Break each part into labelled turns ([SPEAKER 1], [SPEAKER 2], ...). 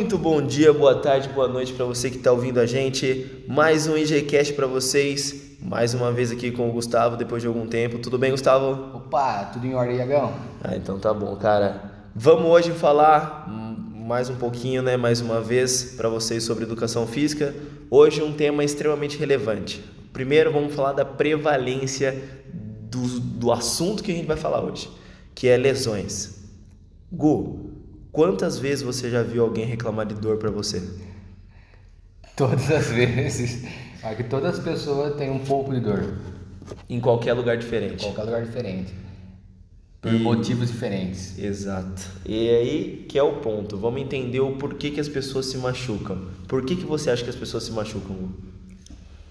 [SPEAKER 1] Muito bom dia, boa tarde, boa noite para você que está ouvindo a gente. Mais um IGCast para vocês. Mais uma vez aqui com o Gustavo, depois de algum tempo. Tudo bem, Gustavo?
[SPEAKER 2] Opa, tudo em ordem, Iagão?
[SPEAKER 1] Ah, então tá bom, cara. Vamos hoje falar mais um pouquinho, né, mais uma vez, para vocês sobre educação física. Hoje um tema extremamente relevante. Primeiro vamos falar da prevalência do, do assunto que a gente vai falar hoje, que é lesões. Gu, quantas vezes você já viu alguém reclamar de dor para você?
[SPEAKER 2] Todas as vezes. Aqui todas as pessoas têm um pouco de dor.
[SPEAKER 1] Em qualquer lugar diferente.
[SPEAKER 2] Em qualquer lugar diferente. Por
[SPEAKER 1] E-
[SPEAKER 2] motivos diferentes.
[SPEAKER 1] Exato. E aí que é o ponto. Vamos entender o porquê que as pessoas se machucam. Por que, que você acha que as pessoas se machucam?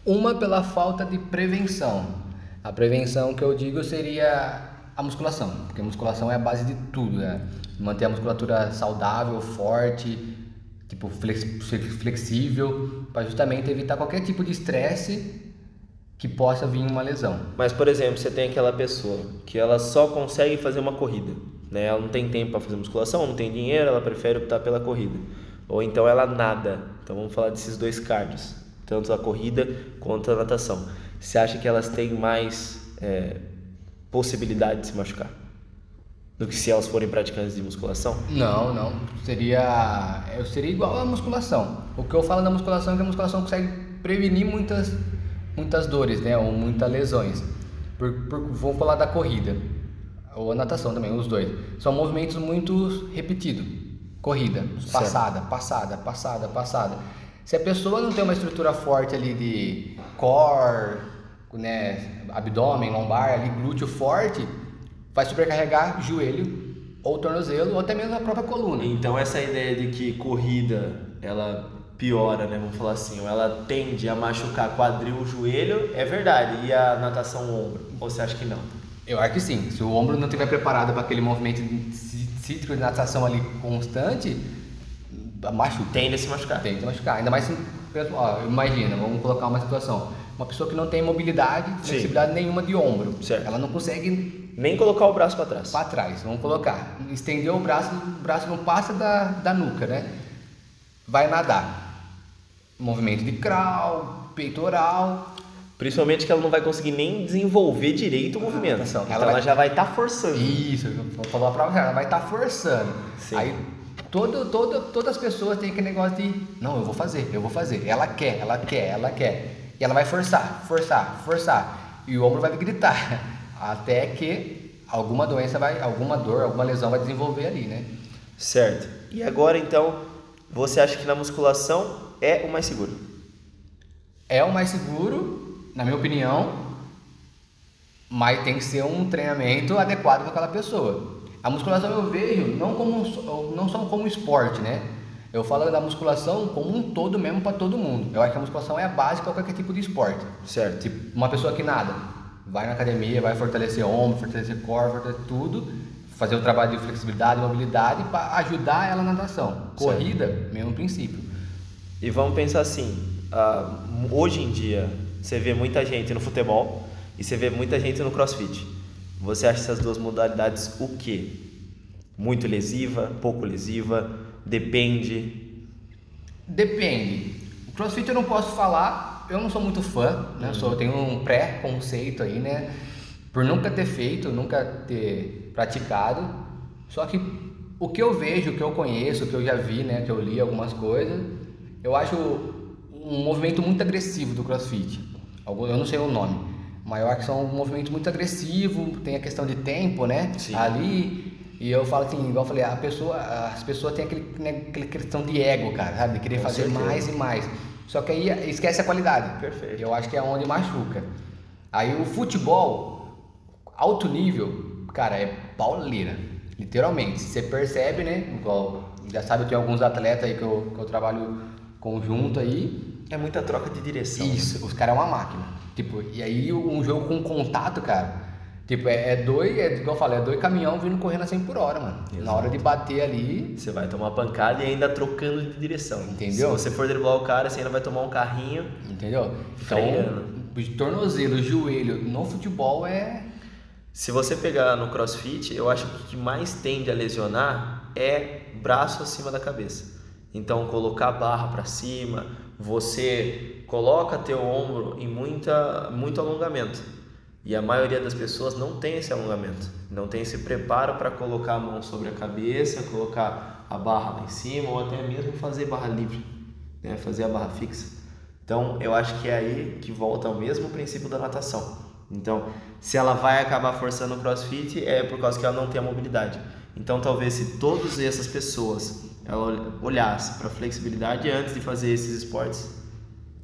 [SPEAKER 2] Uma pela falta de prevenção. A prevenção que eu digo seria a musculação, porque a musculação é a base de tudo, né? Manter a musculatura saudável, forte, tipo flex- flex- flexível, para justamente evitar qualquer tipo de estresse que possa vir uma lesão.
[SPEAKER 1] Mas, por exemplo, você tem aquela pessoa que ela só consegue fazer uma corrida, né? Ela não tem tempo para fazer musculação, não tem dinheiro, ela prefere optar pela corrida. Ou então ela nada. Então vamos falar desses dois cardios, tanto a corrida quanto a natação. Você acha que elas têm mais é, possibilidade de se machucar do que se elas forem praticantes de musculação?
[SPEAKER 2] Não, não. Seria. Eu seria igual à musculação. O que eu falo da musculação é que a musculação consegue prevenir muitas, muitas dores, né? Ou muitas lesões. Por, por, vou falar da corrida. Ou a natação também, os dois. São movimentos muito repetidos. Corrida, passada, passada, passada, passada. Se a pessoa não tem uma estrutura forte ali de core, né, abdômen, lombar, ali, glúteo forte, vai sobrecarregar joelho ou tornozelo ou até mesmo a própria coluna.
[SPEAKER 1] Então essa ideia de que corrida ela piora, né? Vamos falar assim, ou ela tende a machucar quadril, joelho, é verdade. E a natação ombro? Ou você acha que não?
[SPEAKER 2] Eu acho que sim. Se o ombro não estiver preparado para aquele movimento cítrico de natação ali constante, machuca.
[SPEAKER 1] Tende a se machucar.
[SPEAKER 2] Tem que machucar. Ainda mais se. Ó, imagina, vamos colocar uma situação. Uma pessoa que não tem mobilidade,
[SPEAKER 1] Sim.
[SPEAKER 2] flexibilidade nenhuma de ombro.
[SPEAKER 1] Certo.
[SPEAKER 2] Ela não consegue
[SPEAKER 1] Nem colocar o braço para trás.
[SPEAKER 2] para trás, vamos colocar. Estendeu o braço, o braço não passa da, da nuca, né? Vai nadar. Movimento de crawl, peitoral.
[SPEAKER 1] Principalmente que ela não vai conseguir nem desenvolver direito o movimento.
[SPEAKER 2] atenção,
[SPEAKER 1] Então
[SPEAKER 2] ela
[SPEAKER 1] ela,
[SPEAKER 2] vai-
[SPEAKER 1] já vai estar forçando.
[SPEAKER 2] Isso, vou falar pra você, ela vai estar forçando.
[SPEAKER 1] Sim.
[SPEAKER 2] Aí todo, todo, todas as pessoas têm aquele negócio de não, eu vou fazer, eu vou fazer. Ela quer, ela quer, ela quer. E ela vai forçar, forçar, forçar. E o ombro vai gritar. Até que alguma doença vai, alguma dor, alguma lesão vai desenvolver ali, né?
[SPEAKER 1] Certo. E agora então, você acha que na musculação é o mais seguro?
[SPEAKER 2] É o mais seguro, na minha opinião, mas tem que ser um treinamento adequado com aquela pessoa. A musculação eu vejo não como não só como esporte, né? Eu falo da musculação como um todo mesmo para todo mundo. Eu acho que a musculação é a base para qualquer tipo de esporte.
[SPEAKER 1] Certo.
[SPEAKER 2] Tipo, uma pessoa que nada, vai na academia, vai fortalecer ombro, fortalecer core, fortalecer tudo, fazer o trabalho de flexibilidade, mobilidade para ajudar ela na natação. Corrida, mesmo princípio.
[SPEAKER 1] E vamos pensar assim, ah, hoje em dia você vê muita gente no futebol e você vê muita gente no crossfit. Você acha essas duas modalidades o quê? Muito lesiva, pouco lesiva, depende.
[SPEAKER 2] Depende. O CrossFit eu não posso falar, eu não sou muito fã, né? Eu, sou, eu tenho um pré-conceito aí, né? Por nunca ter feito, nunca ter praticado. Só que o que eu vejo, o que eu conheço, o que eu já vi, né? Que eu li algumas coisas, eu acho um movimento muito agressivo do CrossFit. Eu não sei o nome, mas eu acho que são um movimento muito agressivo, tem a questão de tempo, né?
[SPEAKER 1] Sim.
[SPEAKER 2] Ali e eu falo assim, igual eu falei, a pessoa, as pessoas têm aquele, né, aquele questão de ego, cara, sabe? De querer
[SPEAKER 1] Com
[SPEAKER 2] fazer
[SPEAKER 1] certeza.
[SPEAKER 2] mais e mais. Só que aí esquece a qualidade.
[SPEAKER 1] Perfeito.
[SPEAKER 2] Eu acho que é onde machuca. Aí o futebol, alto nível, cara, é pauleira. Literalmente. Você percebe, né? Igual, já sabe, eu tenho alguns atletas aí que eu, que eu trabalho conjunto aí.
[SPEAKER 1] É muita troca de direção.
[SPEAKER 2] Isso, os caras é uma máquina. Tipo, e aí um jogo com contato, cara. Tipo, é, é dois, é, igual eu falei, é dois caminhão vindo correndo a 100 por hora, mano. Na hora de bater ali,
[SPEAKER 1] Você vai tomar pancada e ainda trocando de direção.
[SPEAKER 2] Entendeu?
[SPEAKER 1] Se você for driblar o cara, você ainda vai tomar um carrinho.
[SPEAKER 2] entendeu?
[SPEAKER 1] Freando.
[SPEAKER 2] Então, tornozelo, joelho, no futebol é.
[SPEAKER 1] Se você pegar no crossfit, eu acho que o que mais tende a lesionar é braço acima da cabeça. Então, colocar a barra para cima, você coloca teu ombro em muita, muito alongamento. E a maioria das pessoas não tem esse alongamento, não tem esse preparo para colocar a mão sobre a cabeça, colocar a barra lá em cima ou até mesmo fazer barra livre, né? fazer a barra fixa. Então, eu acho que é aí que volta ao mesmo princípio da natação. Então, se ela vai acabar forçando o crossfit, é por causa que ela não tem a mobilidade. Então, talvez se todas essas pessoas ela olhasse para flexibilidade antes de fazer esses esportes,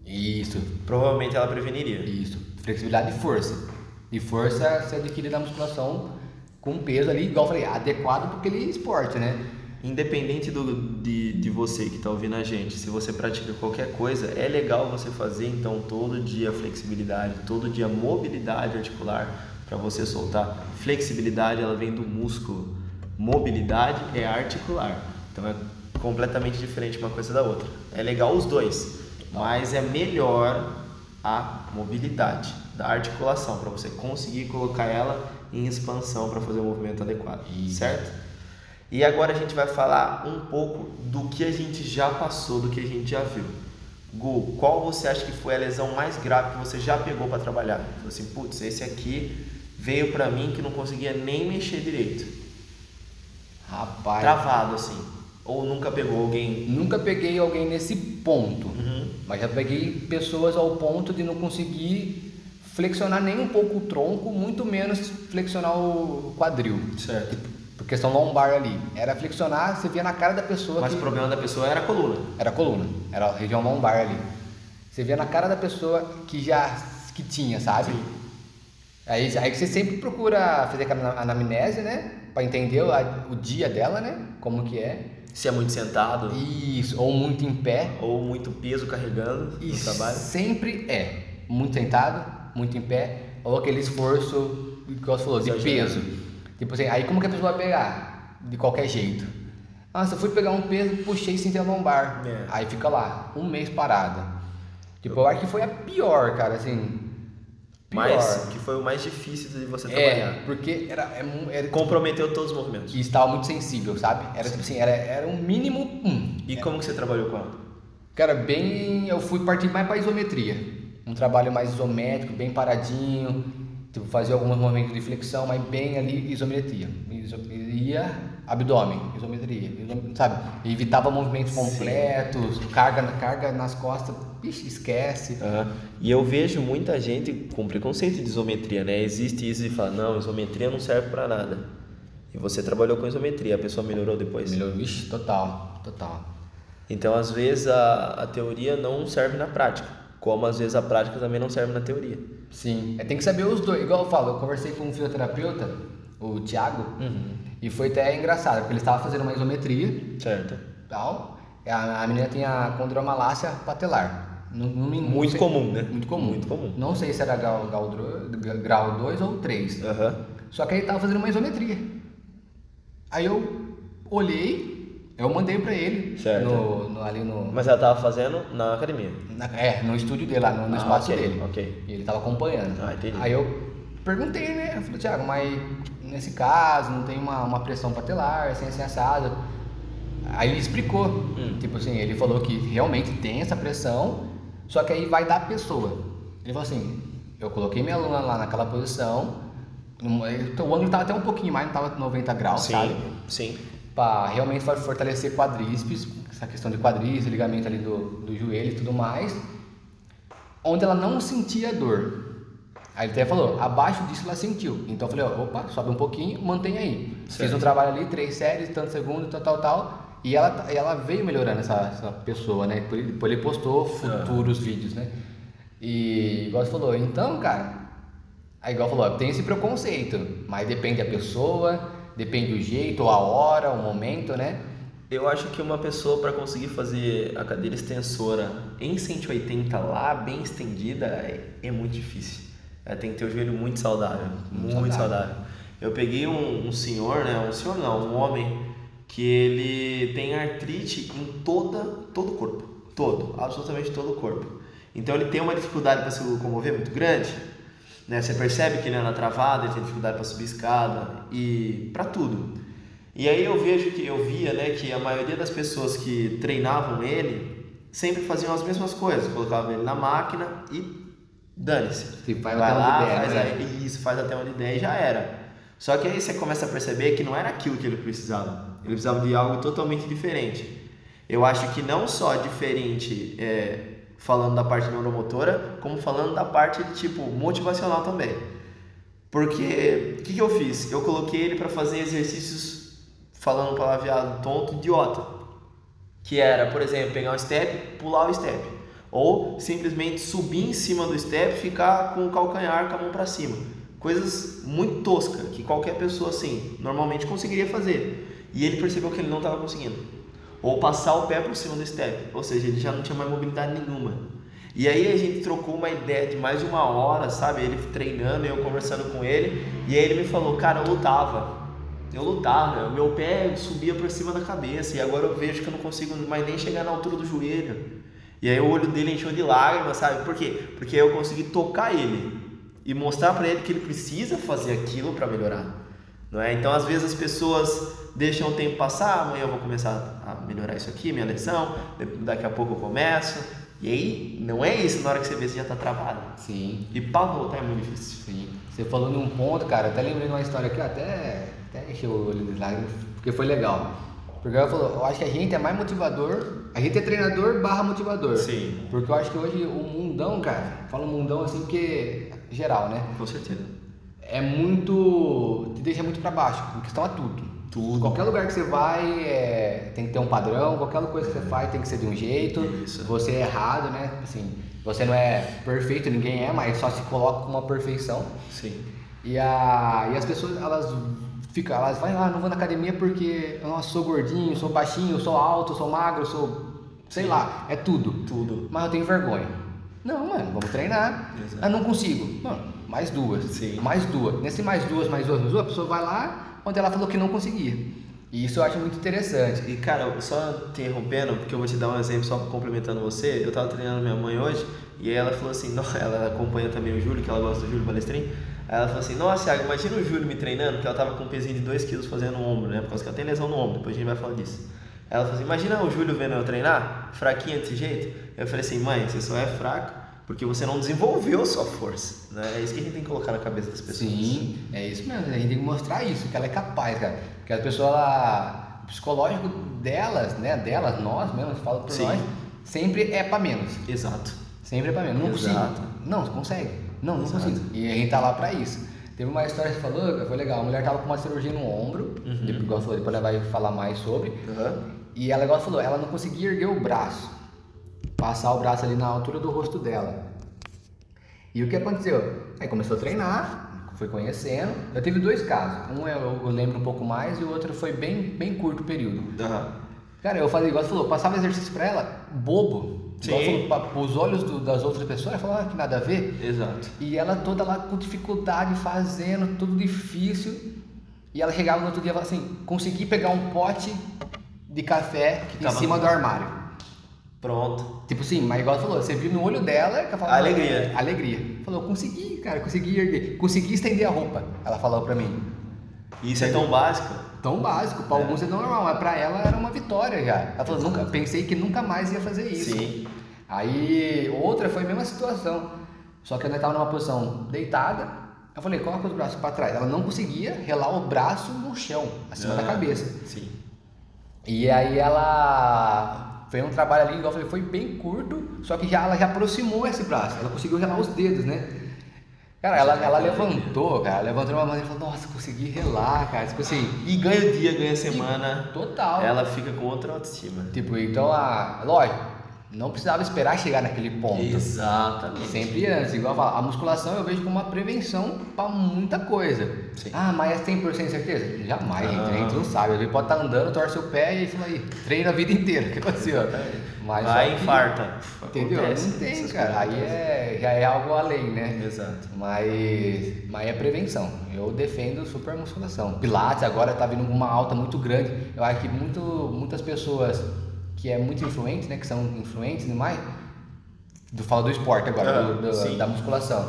[SPEAKER 2] Isso,
[SPEAKER 1] provavelmente ela preveniria.
[SPEAKER 2] isso. Flexibilidade e força. E força se adquire na musculação com peso ali, igual eu falei, adequado para aquele esporte, né?
[SPEAKER 1] Independente do, de, de você que está ouvindo a gente, se você pratica qualquer coisa, é legal você fazer então todo dia flexibilidade, todo dia mobilidade articular para você soltar. Flexibilidade ela vem do músculo, mobilidade é articular, então é completamente diferente uma coisa da outra. É legal os dois, mas é melhor a mobilidade da articulação para você conseguir colocar ela em expansão para fazer o movimento adequado,
[SPEAKER 2] Isso.
[SPEAKER 1] certo? E agora a gente vai falar um pouco do que a gente já passou, do que a gente já viu. Gu, qual você acha que foi a lesão mais grave que você já pegou para trabalhar? Falou assim, putz, esse aqui veio para mim que não conseguia nem mexer direito.
[SPEAKER 2] Rapaz,
[SPEAKER 1] Travado assim. Ou nunca pegou alguém.
[SPEAKER 2] nunca peguei alguém nesse ponto,
[SPEAKER 1] Uhum.
[SPEAKER 2] mas já peguei pessoas ao ponto de não conseguir flexionar nem um pouco o tronco, muito menos flexionar o quadril.
[SPEAKER 1] Certo.
[SPEAKER 2] Por questão lombar ali. Era flexionar, você via na cara da pessoa
[SPEAKER 1] Mas
[SPEAKER 2] que
[SPEAKER 1] o problema da pessoa era a coluna.
[SPEAKER 2] era a coluna, era a região lombar ali. Você via na cara da pessoa que já que tinha, sabe? Aí, aí você sempre procura fazer aquela anamnese, né? Pra entender o, o dia dela, né? Como que é.
[SPEAKER 1] Se é muito sentado
[SPEAKER 2] Isso, ou muito em pé.
[SPEAKER 1] ou muito peso carregando
[SPEAKER 2] E
[SPEAKER 1] no trabalho.
[SPEAKER 2] sempre é muito sentado, muito em pé, ou aquele esforço, que você falou, de peso. Tipo assim, aí como que a pessoa vai pegar? De qualquer jeito. Nossa, eu fui pegar um peso, puxei sem ter lombar.
[SPEAKER 1] É.
[SPEAKER 2] Aí fica lá, um mês parada. Tipo, eu acho que foi a pior, cara, assim. Pior.
[SPEAKER 1] Mas que foi o mais difícil de você
[SPEAKER 2] é,
[SPEAKER 1] trabalhar.
[SPEAKER 2] porque era, é era
[SPEAKER 1] Comprometeu todos os movimentos.
[SPEAKER 2] e estava muito sensível, sabe? Era tipo assim, era, era um mínimo. Hum,
[SPEAKER 1] E como que você trabalhou com ela?
[SPEAKER 2] Cara, bem. Eu fui partir mais para isometria. Um trabalho mais isométrico, bem paradinho. Tipo, fazer alguns movimentos de flexão, mas bem ali isometria. Iso, ia abdômen, isometria. iso- sabe? E evitava movimentos
[SPEAKER 1] Sim.
[SPEAKER 2] completos, carga, carga nas costas. Ixi, esquece.
[SPEAKER 1] Aham. E eu vejo muita gente com preconceito de isometria, né? Existe isso de falar, não, isometria não serve pra nada. E você trabalhou com isometria, a pessoa melhorou depois.
[SPEAKER 2] Melhor, ixi, total, total.
[SPEAKER 1] Então, às vezes, a, a teoria não serve na prática, como às vezes a prática também não serve na teoria.
[SPEAKER 2] Sim, é, tem que saber os dois. Igual eu falo, eu conversei com um fisioterapeuta, o Thiago, e foi até engraçado, porque ele estava fazendo uma isometria
[SPEAKER 1] Certo.
[SPEAKER 2] tal. A, a menina tinha condromalácia patelar. Não, não me- não
[SPEAKER 1] Muito
[SPEAKER 2] sei-
[SPEAKER 1] comum, né?
[SPEAKER 2] Muito comum.
[SPEAKER 1] Muito comum.
[SPEAKER 2] Não sei se era grau, grau, dro- grau 2 ou 3.
[SPEAKER 1] Aham.
[SPEAKER 2] Só que ele tava fazendo uma isometria. Aí eu olhei, eu mandei pra ele
[SPEAKER 1] Certo.
[SPEAKER 2] no, no- ali no.
[SPEAKER 1] Mas ela tava fazendo na academia.
[SPEAKER 2] na- é, no estúdio dele, lá no, no
[SPEAKER 1] Ah,
[SPEAKER 2] espaço
[SPEAKER 1] ok,
[SPEAKER 2] dele.
[SPEAKER 1] ok.
[SPEAKER 2] E ele tava acompanhando.
[SPEAKER 1] Ah, entendi.
[SPEAKER 2] Aí eu perguntei, né? Eu falei, Thiago, mas nesse caso não tem uma, uma pressão patelar, assim, assim, assado. Aí ele explicou.
[SPEAKER 1] Hum.
[SPEAKER 2] Tipo assim, ele falou que realmente tem essa pressão, só que aí vai da pessoa. Ele falou assim, eu coloquei minha aluna lá naquela posição, o ângulo tava até um pouquinho mais, não tava 90 graus,
[SPEAKER 1] Sim,
[SPEAKER 2] sabe?
[SPEAKER 1] sim.
[SPEAKER 2] Pra realmente for- fortalecer quadríceps, essa questão de quadríceps, ligamento ali do, do joelho e tudo mais, onde ela não sentia dor. Aí ele até falou, abaixo disso ela sentiu. Então eu falei, ó, opa, sobe um pouquinho, mantém aí. Fiz
[SPEAKER 1] Certo.
[SPEAKER 2] um trabalho ali, três séries, tantos segundos, tal, tal, tal. E ela, e ela veio melhorando essa, essa pessoa, né? Depois ele postou futuros vídeos, né? E igual você falou, então, cara, Aí igual falou, ó, tem esse preconceito, mas depende da pessoa, depende do jeito, ou a hora, o momento, né?
[SPEAKER 1] Eu acho que uma pessoa para conseguir fazer a cadeira extensora em 180 lá, bem estendida, é, é muito difícil. Ela tem que ter o joelho muito saudável,
[SPEAKER 2] Muito
[SPEAKER 1] muito,
[SPEAKER 2] saudável.
[SPEAKER 1] saudável. Eu peguei um, um senhor, né? Um senhor não, um homem que ele tem artrite em toda, todo o corpo, todo, absolutamente todo o corpo. Então ele tem uma dificuldade para se locomover muito grande. Né? Você percebe que ele anda travado, ele tem dificuldade para subir escada e para tudo. E aí eu vejo que eu via, né, que a maioria das pessoas que treinavam ele sempre faziam as mesmas coisas, colocavam ele na máquina e dane-se.
[SPEAKER 2] Tipo, vai
[SPEAKER 1] Vai lá,
[SPEAKER 2] der,
[SPEAKER 1] faz
[SPEAKER 2] né?
[SPEAKER 1] aí, isso, faz até onde der e já era. Só que aí você começa a perceber que não era aquilo que ele precisava. Ele precisava de algo totalmente diferente. Eu acho que não só diferente é, falando da parte neuromotora, como falando da parte tipo motivacional também. Porque o que, que eu fiz? Eu coloquei ele para fazer exercícios falando palavreado tonto, idiota. Que era, por exemplo, pegar um step, pular o step. Ou simplesmente subir em cima do step ficar com o calcanhar com a mão para cima. Coisas muito toscas que qualquer pessoa assim normalmente conseguiria fazer. E ele percebeu que ele não estava conseguindo. Ou passar o pé por cima do step. Ou seja, ele já não tinha mais mobilidade nenhuma. E aí a gente trocou uma ideia de mais de uma hora, sabe? Ele treinando, eu conversando com ele. E aí ele me falou, cara, eu lutava. Eu lutava, meu pé subia por cima da cabeça. E agora eu vejo que eu não consigo mais nem chegar na altura do joelho. E aí o olho dele encheu de lágrimas, sabe? Por quê? Porque eu consegui tocar ele e mostrar para ele que ele precisa fazer aquilo para melhorar. Não é? Então, às vezes as pessoas deixam o tempo passar, amanhã eu vou começar a melhorar isso aqui, minha lição, daqui a pouco eu começo. E aí, não é isso, na hora que você vê, você já está travado.
[SPEAKER 2] Sim,
[SPEAKER 1] E para voltar é muito difícil.
[SPEAKER 2] sim. Você falou num ponto, cara, até lembrei de uma história aqui, até, até encheu o olho de lágrimas, porque foi legal. Porque ela falou, eu acho que a gente é mais motivador, a gente é treinador barra motivador.
[SPEAKER 1] Sim.
[SPEAKER 2] Porque eu acho que hoje o mundão, cara, falo mundão assim porque geral, né?
[SPEAKER 1] Com certeza.
[SPEAKER 2] É muito. te deixa muito pra baixo, em questão a tudo.
[SPEAKER 1] Tudo.
[SPEAKER 2] Qualquer lugar que você vai é, tem que ter um padrão, qualquer coisa que você faz tem que ser de um jeito.
[SPEAKER 1] Isso.
[SPEAKER 2] Você é errado, né? Assim, você não é perfeito, ninguém é, mas só se coloca com uma perfeição.
[SPEAKER 1] Sim.
[SPEAKER 2] E, a, e as pessoas, elas ficam, elas vai lá, não vou na academia porque eu sou gordinho, sou baixinho, sou alto, sou magro, sou. sei
[SPEAKER 1] Sim.
[SPEAKER 2] lá, é tudo.
[SPEAKER 1] Tudo.
[SPEAKER 2] Mas eu tenho vergonha. Não, mano, vamos treinar.
[SPEAKER 1] Exato.
[SPEAKER 2] Ah, não consigo. Mano, mais duas.
[SPEAKER 1] Sim.
[SPEAKER 2] Mais duas. Nesse mais duas, mais duas, mais duas, a pessoa vai lá onde ela falou que não conseguia. E isso eu acho muito interessante.
[SPEAKER 1] E cara, só te interrompendo, porque eu vou te dar um exemplo só complementando você. Eu tava treinando minha mãe hoje e ela falou assim: "Não, ela acompanha também o Júlio, que ela gosta do Júlio Balestrin. Aí ela falou assim: Nossa, Thiago, imagina o Júlio me treinando, porque ela tava com um pezinho de 2 quilos fazendo no ombro, né? Por causa que ela tem lesão no ombro, depois a gente vai falar disso. Aí ela falou assim: Imagina o Júlio vendo eu treinar, fraquinha desse jeito. Eu falei assim: Mãe, você só é fraco porque você não desenvolveu sua força, né? É isso que a gente tem que colocar na cabeça das pessoas.
[SPEAKER 2] Sim, é isso mesmo. A gente tem que mostrar isso, que ela é capaz, cara. Porque as pessoas, ela, o psicológico delas, né? Delas, nós mesmo, falo por
[SPEAKER 1] Sim.
[SPEAKER 2] nós, sempre é pra menos.
[SPEAKER 1] Exato.
[SPEAKER 2] Sempre é pra menos. Não
[SPEAKER 1] Exato.
[SPEAKER 2] consigo. Não, você consegue. Não, não
[SPEAKER 1] Exato.
[SPEAKER 2] consigo. E a gente tá lá pra isso. Teve uma história que você falou, foi legal. A mulher tava com uma cirurgia no ombro,
[SPEAKER 1] Uhum.
[SPEAKER 2] depois, igual falou, depois ela vai falar mais sobre.
[SPEAKER 1] Aham.
[SPEAKER 2] E ela, igual falou, ela não conseguia erguer o braço. Passar o braço ali na altura do rosto dela. E o que aconteceu? Aí começou a treinar, foi conhecendo. Eu tive dois casos. Um eu, eu lembro um pouco mais e o outro foi bem, bem curto o período.
[SPEAKER 1] Aham.
[SPEAKER 2] Cara, eu fazia igual você falou, passava exercício pra ela, bobo.
[SPEAKER 1] Sim.
[SPEAKER 2] falou, os olhos do- das outras pessoas, ela falava ah, que nada a ver.
[SPEAKER 1] Exato.
[SPEAKER 2] E ela toda lá com dificuldade, fazendo, tudo difícil. E ela chegava no outro dia e falava assim, consegui pegar um pote de café
[SPEAKER 1] Que
[SPEAKER 2] em cima
[SPEAKER 1] no-
[SPEAKER 2] do armário.
[SPEAKER 1] Pronto.
[SPEAKER 2] Tipo assim, mas igual falou, você viu no olho dela que ela falava,
[SPEAKER 1] Alegria.
[SPEAKER 2] Alegria. Falou, consegui, cara, consegui erguer. Consegui estender a roupa. Ela falou pra mim.
[SPEAKER 1] Isso é tão básico.
[SPEAKER 2] Tão básico, pra alguns é normal, mas pra ela era uma vitória já. Ela falou, nunca, pensei que nunca mais ia fazer isso.
[SPEAKER 1] Sim.
[SPEAKER 2] Aí outra foi a mesma situação. Só que ela estava numa posição deitada. Eu falei, coloca os braços para trás. Ela não conseguia relar o braço no chão, acima da
[SPEAKER 1] Ah,
[SPEAKER 2] cabeça.
[SPEAKER 1] Sim.
[SPEAKER 2] E aí ela fez um trabalho ali, igual eu falei, foi bem curto, só que já ela já aproximou esse braço. Ela conseguiu relar os dedos, né? Cara, ela, ela levantou, cara, levantou uma mão e falou, nossa, consegui relar, cara. Tipo assim,
[SPEAKER 1] E ganha dia, ganha semana.
[SPEAKER 2] total.
[SPEAKER 1] Ela fica com outra autoestima.
[SPEAKER 2] Tipo, então a. Lógico, não precisava esperar chegar naquele ponto.
[SPEAKER 1] Exatamente.
[SPEAKER 2] Sempre antes, igual eu falo, a musculação eu vejo como uma prevenção pra muita coisa.
[SPEAKER 1] Sim.
[SPEAKER 2] Ah, mas é 100% certeza? Jamais, gente, a gente
[SPEAKER 1] Não.
[SPEAKER 2] sabe. Ele pode estar andando, torce o pé e fala aí, treina a vida inteira. Que aconteceu?
[SPEAKER 1] Exatamente.
[SPEAKER 2] Mas
[SPEAKER 1] Vai,
[SPEAKER 2] que-
[SPEAKER 1] infarta.
[SPEAKER 2] Entendeu?
[SPEAKER 1] Acontece,
[SPEAKER 2] não tem, cara. Aí é, já é algo além, né?
[SPEAKER 1] Exato.
[SPEAKER 2] Mas, mas é prevenção. Eu defendo super musculação. Pilates agora tá vindo com uma alta muito grande. Eu acho que muito, muitas pessoas que é muito influente, né? Que são influentes demais. Do, falo do esporte agora,
[SPEAKER 1] Ah,
[SPEAKER 2] do- do- da musculação.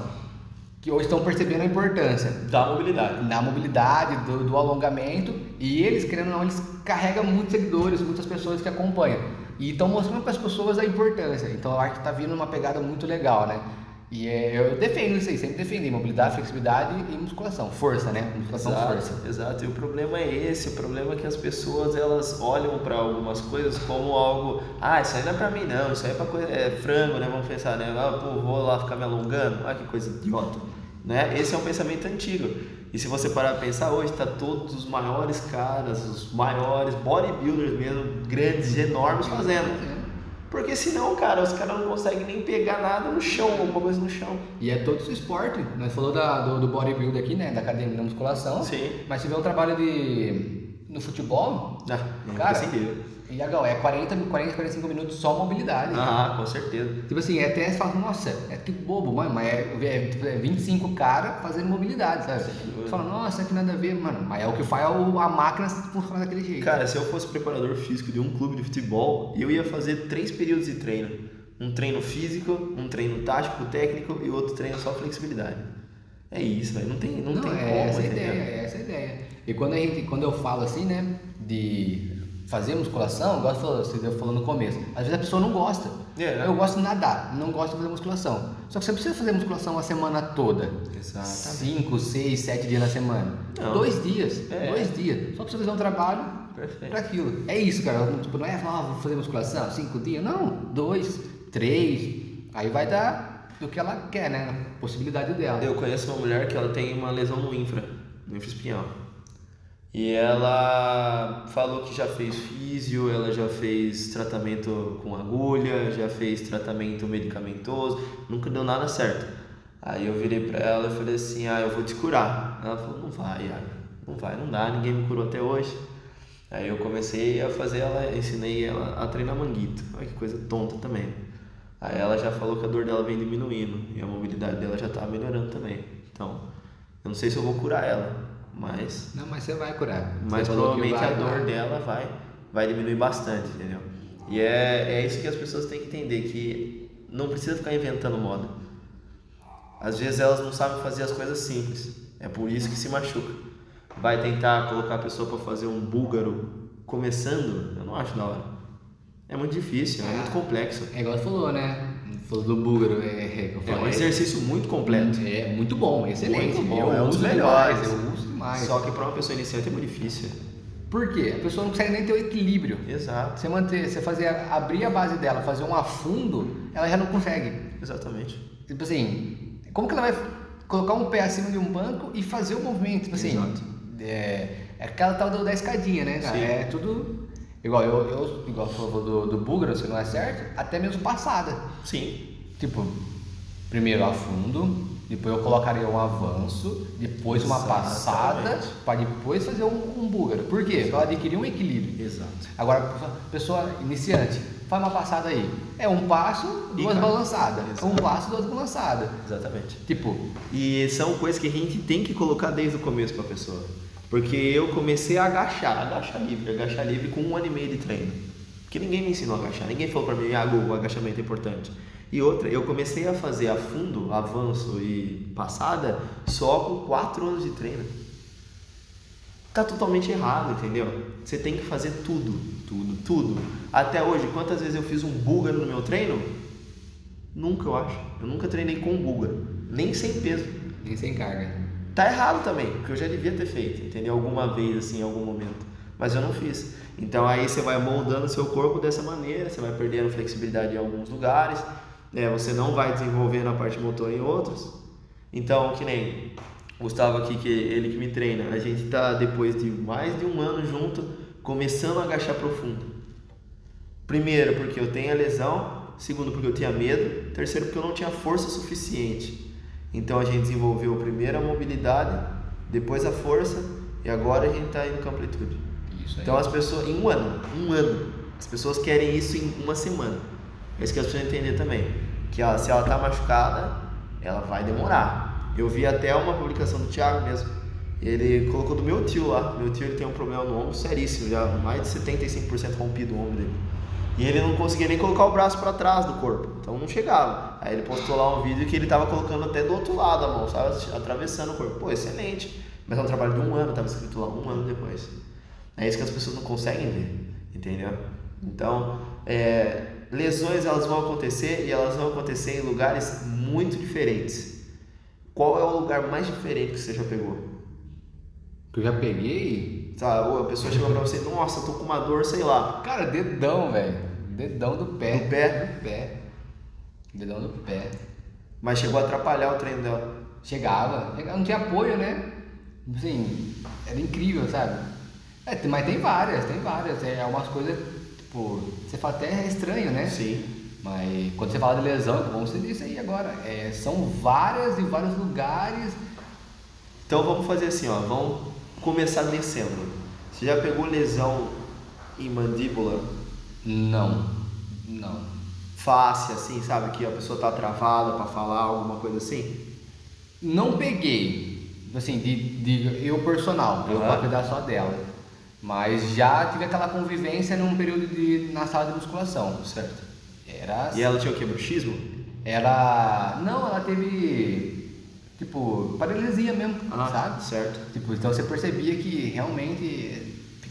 [SPEAKER 2] que hoje estão percebendo a importância
[SPEAKER 1] da mobilidade,
[SPEAKER 2] da mobilidade, do, do alongamento e eles, querendo ou não, eles carregam muitos seguidores, muitas pessoas que acompanham e estão mostrando para as pessoas a importância. Então eu acho que está vindo uma pegada muito legal, né? E é, eu defendo isso aí, sempre defendi mobilidade, flexibilidade e musculação, força, né? Musculação,
[SPEAKER 1] exato,
[SPEAKER 2] força.
[SPEAKER 1] Exato. E o problema é esse, o problema é que as pessoas elas olham para algumas coisas como algo, ah, isso aí não é para mim não, isso aí é para coisa, é frango, né? Vamos pensar, né? Ah, pô, vou lá ficar me alongando, ah, que coisa idiota, né? Esse é um pensamento antigo. E se você parar para pensar hoje, tá todos os maiores caras, os maiores bodybuilders mesmo, grandes, enormes fazendo. Porque senão, cara, os caras não conseguem nem pegar nada no chão, alguma coisa no chão.
[SPEAKER 2] E é todo esse esporte. Nós falou da, do, do bodybuilder aqui, né? Da academia da musculação.
[SPEAKER 1] Sim.
[SPEAKER 2] Mas se vê um trabalho de. no futebol.
[SPEAKER 1] Ah,
[SPEAKER 2] cara, Iagão, é 40, 40, 45 minutos só mobilidade.
[SPEAKER 1] Ah, com certeza.
[SPEAKER 2] Tipo assim, é até você fala, nossa, é que bobo, mano, mas é, é, é 25 caras fazendo mobilidade, sabe? Você fala, nossa, que nada a ver, mano, mas é o que faz a máquina funcionar daquele jeito.
[SPEAKER 1] Cara, se eu fosse preparador físico de um clube de futebol, eu ia fazer três períodos de treino. Um treino físico, um treino tático, técnico e outro treino só flexibilidade. É isso, velho. Não tem, não, não tem é
[SPEAKER 2] como. Essa ideia, é essa a ideia. E quando, a gente, quando eu falo assim, né, de fazer musculação, igual você falou no começo, às vezes a pessoa não gosta. É, né? Eu gosto de nadar, não gosto de fazer musculação. Só que você precisa fazer musculação a semana toda.
[SPEAKER 1] Exato.
[SPEAKER 2] Cinco, seis, sete dias na semana. Não. Dois dias. É. Dois dias. Só precisa fazer um trabalho para aquilo. É isso, cara. Tipo, não é falar, ah, vou fazer musculação, cinco dias. Não, dois, três. Aí vai dar do que ela quer, né? A possibilidade dela.
[SPEAKER 1] Eu conheço uma mulher que ela tem uma lesão no infra, no infraespinhal. E ela falou que já fez físio, ela já fez tratamento com agulha, já fez tratamento medicamentoso, nunca deu nada certo. Aí eu virei pra ela e falei assim: Ah, eu vou te curar. Ela falou: Não vai, não vai, não dá, ninguém me curou até hoje. Aí eu comecei a fazer ela, ensinei ela a treinar manguito. Olha que coisa tonta também. Aí ela já falou que a dor dela vem diminuindo e a mobilidade dela já tá melhorando também. Então, eu não sei se eu vou curar ela, mas.
[SPEAKER 2] Não, mas você vai curar.
[SPEAKER 1] Mas provavelmente vai, a dor vai. dela vai, vai diminuir bastante, entendeu? E é, é isso que as pessoas têm que entender, que não precisa ficar inventando moda. Às vezes elas não sabem fazer as coisas simples. É por isso que se machuca. Vai tentar colocar a pessoa para fazer um búlgaro começando, eu não acho da hora. É muito difícil, é, é muito complexo.
[SPEAKER 2] É igual você falou, né? Falou do búlgaro, é,
[SPEAKER 1] é, é um exercício muito completo.
[SPEAKER 2] É muito bom, excelente.
[SPEAKER 1] Muito bom, é um dos melhores.
[SPEAKER 2] Eu uso demais.
[SPEAKER 1] Só que para uma pessoa iniciante é muito difícil.
[SPEAKER 2] Por quê? A pessoa não consegue nem ter o equilíbrio.
[SPEAKER 1] Exato.
[SPEAKER 2] Você manter, você fazer abrir a base dela, fazer um afundo, ela já não consegue.
[SPEAKER 1] Exatamente.
[SPEAKER 2] Tipo assim, como que ela vai colocar um pé acima de um banco e fazer o movimento? Tipo assim, Exato. é, é aquela tal da escadinha, né, cara? Sim. É tudo igual eu, eu igual falou do, do búlgaro, se não é certo, até mesmo passada.
[SPEAKER 1] Sim.
[SPEAKER 2] Tipo, primeiro afundo, depois eu colocaria um avanço, depois uma passada, para depois fazer um, um búlgaro. Por quê? Para adquirir um equilíbrio.
[SPEAKER 1] Exato.
[SPEAKER 2] Agora, pessoa iniciante, faz uma passada aí. É um passo, duas balançadas. Um passo, duas balançadas.
[SPEAKER 1] Exatamente.
[SPEAKER 2] Tipo.
[SPEAKER 1] E são coisas que a gente tem que colocar desde o começo para a pessoa. Porque eu comecei a agachar, agachar livre, agachar livre com um ano e meio de treino. Porque ninguém me ensinou a agachar, ninguém falou para mim, ah, o agachamento é importante. E outra, eu comecei a fazer a fundo, avanço e passada só com 4 anos de treino. Tá totalmente errado, entendeu? Você tem que fazer tudo, tudo, tudo. Até hoje, quantas vezes eu fiz um búlgaro no meu treino? Nunca, eu acho. Eu nunca treinei com búlgaro, nem sem peso.
[SPEAKER 2] Nem sem carga.
[SPEAKER 1] Tá errado também, porque eu já devia ter feito, entendeu? Alguma vez, assim, em algum momento. Mas eu não fiz. Então aí você vai moldando seu corpo dessa maneira, você vai perdendo flexibilidade em alguns lugares, né? Você não vai desenvolvendo a parte motor em outros. Então, que nem Gustavo aqui, que ele que me treina, a gente está depois de mais de um ano junto, começando a agachar profundo. Primeiro, porque eu tenho a lesão, segundo, porque eu tinha medo, terceiro, porque eu não tinha força suficiente. Então a gente desenvolveu primeiro a mobilidade, depois a força e agora a gente está indo com amplitude. Então as pessoas, em um ano, um ano, as pessoas querem isso em uma semana. É isso que as pessoas entender também. Que ela, se ela está machucada, ela vai demorar. Eu vi até uma publicação do Thiago mesmo. Ele colocou do meu tio lá. Meu tio ele tem um problema no ombro seríssimo, já mais de 75% rompido o ombro dele. E ele não conseguia nem colocar o braço para trás do corpo, então não chegava. Aí ele postou lá um vídeo que ele tava colocando até do outro lado a mão, sabe? Atravessando o corpo. Pô, excelente. Mas é um trabalho de um ano, tava escrito lá, um ano depois. É isso que as pessoas não conseguem ver, entendeu? Então, é, lesões elas vão acontecer e elas vão acontecer em lugares muito diferentes. Qual é o lugar mais diferente que você já pegou?
[SPEAKER 2] Que eu já peguei?
[SPEAKER 1] Sabe, a pessoa chegou pra você, nossa, tô com uma dor, sei lá.
[SPEAKER 2] Cara, dedão, velho. Dedão do pé.
[SPEAKER 1] Do pé?
[SPEAKER 2] Do pé. Dedão do pé.
[SPEAKER 1] Mas chegou a atrapalhar o treino dela.
[SPEAKER 2] Chegava. Chegava, não tinha apoio, né? Assim, era incrível, sabe? É, mas tem várias, tem várias. É umas coisas, tipo, você fala até é estranho, né?
[SPEAKER 1] Sim.
[SPEAKER 2] Mas quando você fala de lesão, como você disse aí agora, é, são várias e vários lugares.
[SPEAKER 1] Então vamos fazer assim, ó, vamos começar descendo. Você já pegou lesão em mandíbula?
[SPEAKER 2] Não, não.
[SPEAKER 1] Face, assim, sabe? Que a pessoa tá travada para falar, alguma coisa assim?
[SPEAKER 2] Não peguei, assim, de, de eu personal, eu
[SPEAKER 1] Uhum.
[SPEAKER 2] vou cuidar só dela. Mas já tive aquela convivência num período de, na sala de musculação.
[SPEAKER 1] Certo.
[SPEAKER 2] Era.
[SPEAKER 1] E ela tinha o que? Bruxismo?
[SPEAKER 2] Era. Não, ela teve. Tipo, paralisia mesmo, sabe?
[SPEAKER 1] certo.
[SPEAKER 2] Tipo, então você percebia que realmente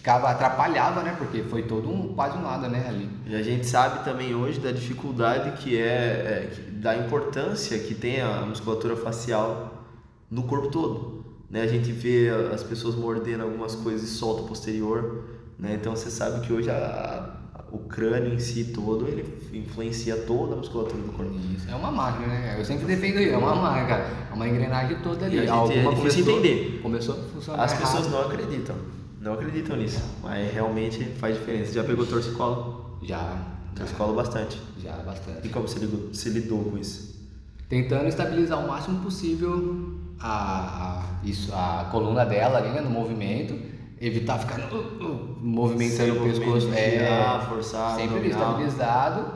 [SPEAKER 2] ficava, atrapalhava, né? Porque foi todo um, quase um lado, né, ali.
[SPEAKER 1] E a gente sabe também hoje da dificuldade que é, é, da importância que tem a musculatura facial no corpo todo. Né? A gente vê as pessoas mordendo algumas coisas e solta o posterior. Né? Então você sabe que hoje a- a- o crânio em si todo ele influencia toda a musculatura do corpo.
[SPEAKER 2] Isso, é uma máquina, né? Eu sempre defendo isso, é uma máquina, cara. É uma engrenagem toda ali.
[SPEAKER 1] E a gente-
[SPEAKER 2] Alguma
[SPEAKER 1] é difícil
[SPEAKER 2] começou-
[SPEAKER 1] entender.
[SPEAKER 2] Começou a funcionar
[SPEAKER 1] As pessoas
[SPEAKER 2] errado.
[SPEAKER 1] não acreditam. Não acreditam nisso. Mas realmente faz diferença. Já pegou torcicolo?
[SPEAKER 2] Já,
[SPEAKER 1] Torcicolo bastante.
[SPEAKER 2] já bastante.
[SPEAKER 1] E como você lidou, você lidou com isso?
[SPEAKER 2] Tentando estabilizar o máximo possível a, a- isso, a coluna dela ali, né, no movimento. Evitar ficar uh, uh, movimentando o pescoço. É,
[SPEAKER 1] girar, forçar,
[SPEAKER 2] sempre
[SPEAKER 1] abdominal.
[SPEAKER 2] estabilizado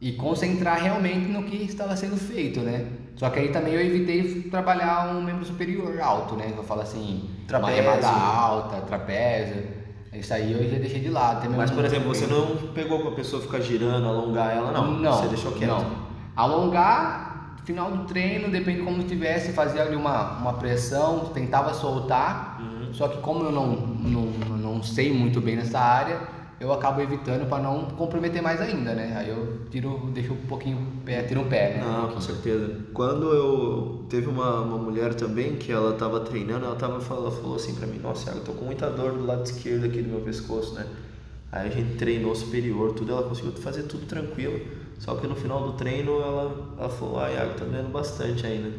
[SPEAKER 2] e concentrar realmente no que estava sendo feito, né? Só que aí também eu evitei trabalhar um membro superior alto, né? Eu falo assim,
[SPEAKER 1] Trapézio.
[SPEAKER 2] uma remada alta, trapézio. Isso aí eu já deixei de lado. Até
[SPEAKER 1] Mas, por exemplo, você não pegou com a pessoa ficar girando, alongar ela, não.
[SPEAKER 2] Não.
[SPEAKER 1] Você deixou quieto.
[SPEAKER 2] Não. Alongar, final do treino, depende de como estivesse, fazia ali uma, uma pressão, tentava soltar.
[SPEAKER 1] Uhum.
[SPEAKER 2] Só que como eu não, não, não sei muito bem nessa área, eu acabo evitando para não comprometer mais ainda, né? Aí eu tiro, deixo um pouquinho pé, tiro o pé, né?
[SPEAKER 1] Não, com certeza. Quando eu teve uma, uma mulher também que ela tava treinando, ela tava falou, falou assim pra mim, nossa, eu tô com muita dor do lado esquerdo aqui do meu pescoço, né? Aí a gente treinou superior, tudo, ela conseguiu fazer tudo tranquilo. Só que no final do treino ela, ela falou, ah, Iago, tá doendo bastante ainda.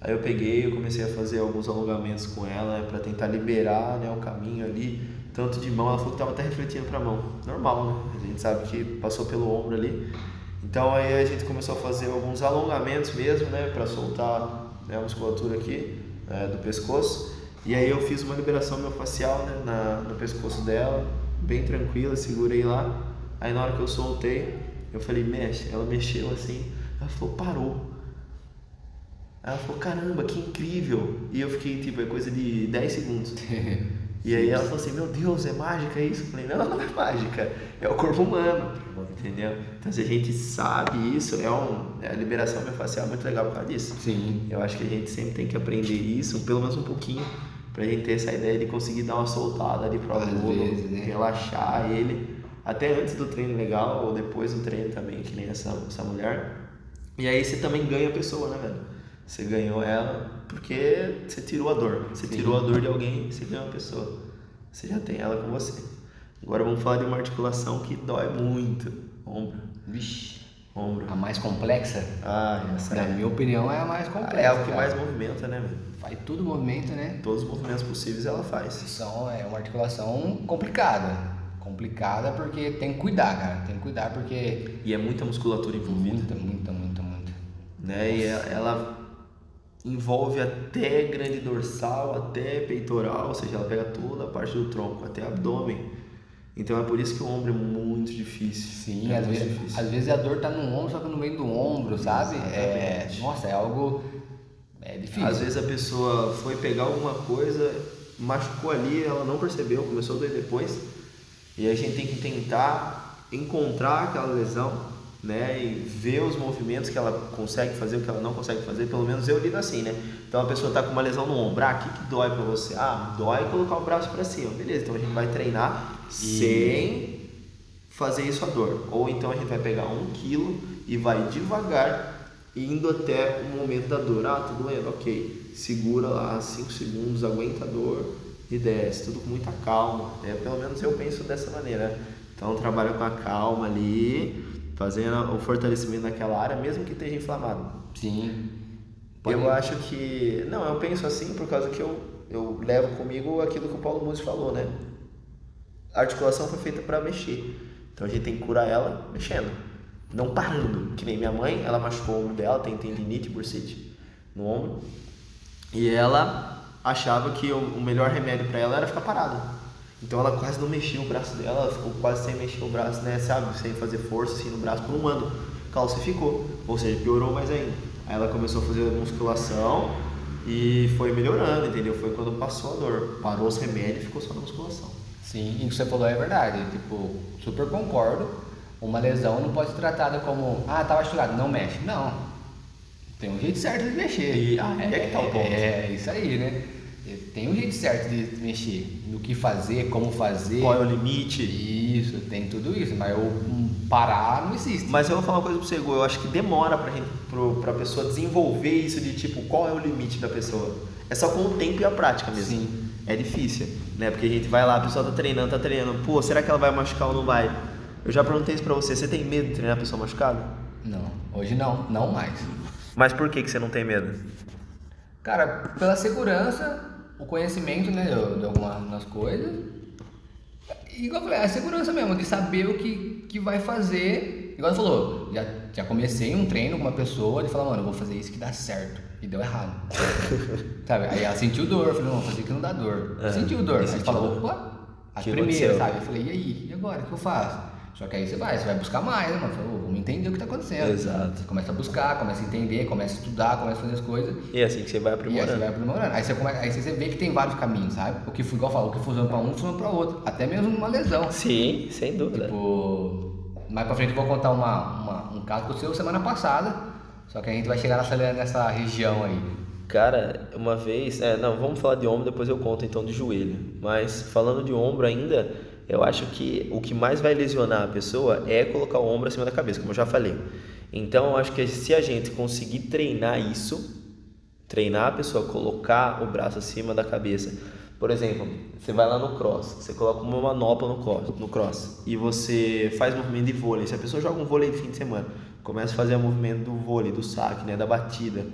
[SPEAKER 1] Aí eu peguei, eu comecei a fazer alguns alongamentos com ela né, para tentar liberar né, o caminho ali, tanto de mão, ela falou que tava até refletindo pra mão. Normal, né? A gente sabe que passou pelo ombro ali. Então aí a gente começou a fazer alguns alongamentos mesmo, né, para soltar né, a musculatura aqui né, do pescoço. E aí eu fiz uma liberação miofascial né, na, no pescoço dela, bem tranquila, segurei lá. Aí na hora que eu soltei, eu falei, mexe. Ela mexeu assim, ela falou, parou. Ela falou, caramba, que incrível. E eu fiquei, tipo, é coisa de 10 segundos. E aí ela falou assim, meu Deus, é mágica isso? Eu falei, não, não é mágica, é o corpo humano, entendeu? Então se a gente sabe isso, é, um, é a liberação miofascial é muito legal por causa disso.
[SPEAKER 2] Sim.
[SPEAKER 1] Eu acho que a gente sempre tem que aprender isso, pelo menos um pouquinho, pra gente ter essa ideia de conseguir dar uma soltada ali pro aluno,
[SPEAKER 2] né?
[SPEAKER 1] relaxar ele, até antes do treino legal, ou depois do treino também, que nem essa, essa mulher. E aí você também ganha a pessoa, né, velho? Você ganhou ela porque você tirou a dor. Você
[SPEAKER 2] Sim.
[SPEAKER 1] tirou a dor de alguém, você ganhou a pessoa. Você já tem ela com você. Agora vamos falar de uma articulação que dói muito. Ombro.
[SPEAKER 2] Vixe.
[SPEAKER 1] Ombro.
[SPEAKER 2] A mais complexa,
[SPEAKER 1] Ah, essa
[SPEAKER 2] na
[SPEAKER 1] é,
[SPEAKER 2] minha opinião, é a mais complexa.
[SPEAKER 1] é o que mais movimenta, né, velho?
[SPEAKER 2] Faz todo o movimento, né?
[SPEAKER 1] Todos os movimentos possíveis ela faz.
[SPEAKER 2] São, é uma articulação complicada. Complicada porque tem que cuidar, cara. Tem que cuidar porque.
[SPEAKER 1] E é muita musculatura envolvida.
[SPEAKER 2] Muita, muita, muita, muita.
[SPEAKER 1] né? E ela envolve até grande dorsal, até peitoral, ou seja, ela pega toda a parte do tronco, até abdômen. Então é por isso que o ombro é muito difícil.
[SPEAKER 2] Sim,
[SPEAKER 1] é
[SPEAKER 2] às
[SPEAKER 1] muito
[SPEAKER 2] vezes,
[SPEAKER 1] difícil.
[SPEAKER 2] às vezes a dor tá no ombro, só que não vem do ombro, sabe? É, nossa, é algo. É difícil.
[SPEAKER 1] Às vezes a pessoa foi pegar alguma coisa, machucou ali, ela não percebeu, começou a doer depois. E a gente tem que tentar encontrar aquela lesão, né, e ver os movimentos que ela consegue fazer, o que ela não consegue fazer, pelo menos eu lido assim, né? Então a pessoa está com uma lesão no ombro, ah, o que, que dói para você? Ah, dói colocar o braço para cima, beleza? Então a gente vai treinar e... sem fazer isso a dor, ou então a gente vai pegar um quilo e vai devagar indo até o momento da dor. Ah, tá doendo, ok. Segura lá 5 segundos, aguenta a dor e desce, tudo com muita calma. É, pelo menos eu penso dessa maneira. Então trabalha com a calma ali, fazendo o fortalecimento daquela área, mesmo que esteja inflamado.
[SPEAKER 2] Sim.
[SPEAKER 1] Pode... Eu acho que. Não, eu penso assim por causa que eu, eu levo comigo aquilo que o Paulo Musi falou, né? A articulação foi feita para mexer. Então a gente tem que curar ela mexendo, não parando. Que nem minha mãe, ela machucou o ombro dela, tem tendinite e bursite no ombro. E ela achava que o melhor remédio para ela era ficar parada. Então ela quase não mexia o braço dela, ela ficou quase sem mexer o braço, né? Sabe? Sem fazer força assim no braço por um ano. Calcificou, ou seja, piorou mais ainda. Aí ela começou a fazer musculação e foi melhorando, entendeu? Foi quando passou a dor. Parou os remédios e ficou só na musculação.
[SPEAKER 2] Sim, e o que você falou é verdade. Tipo, super concordo. Uma lesão não pode ser tratada como, ah, tava machucado, não mexe. Não. Tem um jeito certo de mexer.
[SPEAKER 1] E, ah, é, é que tá o ponto.
[SPEAKER 2] É, é isso aí, né? Tem um jeito certo de mexer, no que fazer, como fazer.
[SPEAKER 1] Qual é o limite?
[SPEAKER 2] Isso, tem tudo isso, mas eu parar não existe.
[SPEAKER 1] Mas eu vou falar uma coisa pra você, eu acho que demora pra, gente, pro, pra pessoa desenvolver isso de tipo, qual é o limite da pessoa. É só com o tempo e a prática mesmo.
[SPEAKER 2] Sim.
[SPEAKER 1] É difícil, né? Porque a gente vai lá, a pessoa tá treinando, tá treinando. Pô, será que ela vai machucar ou não vai? Eu já perguntei isso pra você, você tem medo de treinar a pessoa machucada?
[SPEAKER 2] Não, hoje não, não mais.
[SPEAKER 1] Mas por que, que você não tem medo?
[SPEAKER 2] Cara, pela segurança o conhecimento, né, de algumas coisas. E igual eu falei, a segurança mesmo, de saber o que, que vai fazer. Igual você falou, já, já comecei um treino com uma pessoa, de falar, mano, eu vou fazer isso que dá certo. E deu errado. sabe? Aí ela sentiu dor, eu falei, não, vou fazer que não dá dor. É, sentiu dor. Aí falou, opa, a primeira, sabe? Eu falei, e aí? E agora? O que eu faço? Só que aí você vai, você vai buscar mais, né, mano? oh, vamos entender o que está acontecendo.
[SPEAKER 1] Exato.
[SPEAKER 2] Você começa a buscar, começa a entender, começa a estudar, começa a fazer as coisas.
[SPEAKER 1] E é assim que você vai aprimorando.
[SPEAKER 2] E aí você vai aprimorando. Aí você, começa, aí você vê que tem vários caminhos, sabe? O que, igual falo, o que funciona para um, funciona para outro. Até mesmo numa lesão.
[SPEAKER 1] Sim, sem dúvida.
[SPEAKER 2] Tipo, mais pra frente eu vou contar uma, uma, um caso que aconteceu semana passada. Só que a gente vai chegar nessa, nessa região aí.
[SPEAKER 1] Cara, uma vez, é, não, vamos falar de ombro, depois eu conto então de joelho. Mas falando de ombro ainda, eu acho que o que mais vai lesionar a pessoa é colocar o ombro acima da cabeça, como eu já falei. Então, eu acho que se a gente conseguir treinar isso, treinar a pessoa a colocar o braço acima da cabeça. Por exemplo, você vai lá no cross, você coloca uma manopla no cross, no cross e você faz movimento de vôlei. Se a pessoa joga um vôlei de fim de semana, começa a fazer o movimento do vôlei, do saque, né, da batida.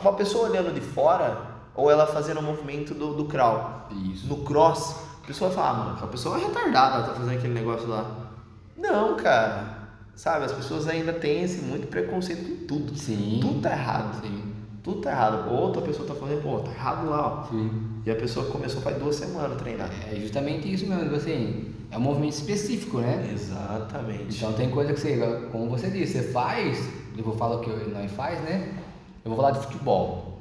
[SPEAKER 1] Uma pessoa olhando de fora, ou ela fazendo o movimento do, do crawl.
[SPEAKER 2] Isso.
[SPEAKER 1] No cross, a pessoa fala, ah, mano, a pessoa é retardada, ela tá fazendo aquele negócio lá. Não, cara. Sabe, as pessoas ainda têm esse muito preconceito com tudo.
[SPEAKER 2] Sim.
[SPEAKER 1] Tudo tá errado.
[SPEAKER 2] Sim.
[SPEAKER 1] Tudo tá errado. Outra pessoa tá fazendo, pô, tá errado lá, ó.
[SPEAKER 2] Sim.
[SPEAKER 1] E a pessoa começou faz duas semanas a treinar.
[SPEAKER 2] É justamente isso mesmo, tipo assim, é um movimento específico, né?
[SPEAKER 1] Exatamente.
[SPEAKER 2] Então tem coisa que você, como você disse, você faz, eu vou falar o que nós faz, né? Eu vou falar de futebol.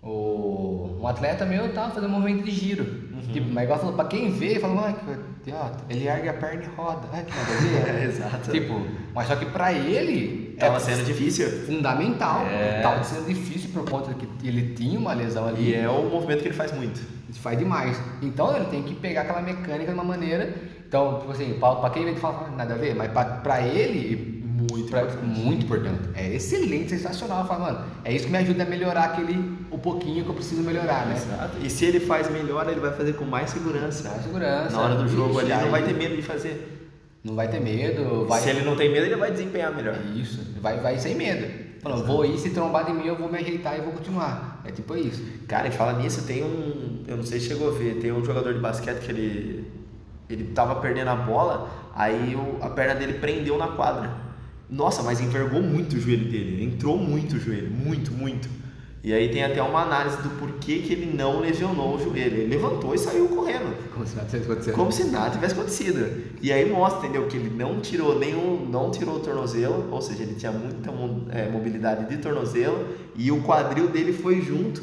[SPEAKER 2] O, um atleta meu tava fazendo um movimento de giro. Uhum. Tipo, mas igual falou, pra quem vê, fala, ai, que idiota, ele ergue a perna e roda. Ai, que nada a ver.
[SPEAKER 1] é, exato.
[SPEAKER 2] Tipo, mas só que pra ele.
[SPEAKER 1] Tava é sendo difícil.
[SPEAKER 2] Fundamental.
[SPEAKER 1] É.
[SPEAKER 2] Tava sendo difícil por conta que ele tinha uma lesão ali.
[SPEAKER 1] E é o movimento que ele faz muito.
[SPEAKER 2] Ele faz demais. Então ele tem que pegar aquela mecânica de uma maneira. Então, tipo assim, pra, pra quem vê, fala, nada a ver, mas pra, pra ele,
[SPEAKER 1] muito pra, importante.
[SPEAKER 2] Muito importante. É excelente, sensacional. Fala, mano, é isso que me ajuda a melhorar aquele o pouquinho que eu preciso melhorar, né?
[SPEAKER 1] Exato. E se ele faz melhor, ele vai fazer com mais segurança.
[SPEAKER 2] Mais segurança.
[SPEAKER 1] Na hora do jogo ali, não vai ter medo de fazer.
[SPEAKER 2] Não vai ter medo. Vai...
[SPEAKER 1] Se ele não tem medo, ele vai desempenhar melhor.
[SPEAKER 2] Isso, vai, vai sem medo. Falando, vou ir, se trombar de mim, eu vou me ajeitar e vou continuar. É tipo isso.
[SPEAKER 1] Cara, e fala nisso, tem um. Eu não sei se chegou a ver, tem um jogador de basquete que ele. Ele tava perdendo a bola, aí o, a perna dele prendeu na quadra. Nossa, mas envergou muito o joelho dele. Entrou muito o joelho, muito, muito. E aí tem até uma análise do porquê que ele não lesionou o joelho. Ele levantou e saiu correndo.
[SPEAKER 2] Como se nada tivesse acontecido.
[SPEAKER 1] Como se nada tivesse acontecido. E aí mostra, entendeu? Que ele não tirou nenhum, não tirou o tornozelo, ou seja, ele tinha muita é, mobilidade de tornozelo e o quadril dele foi junto.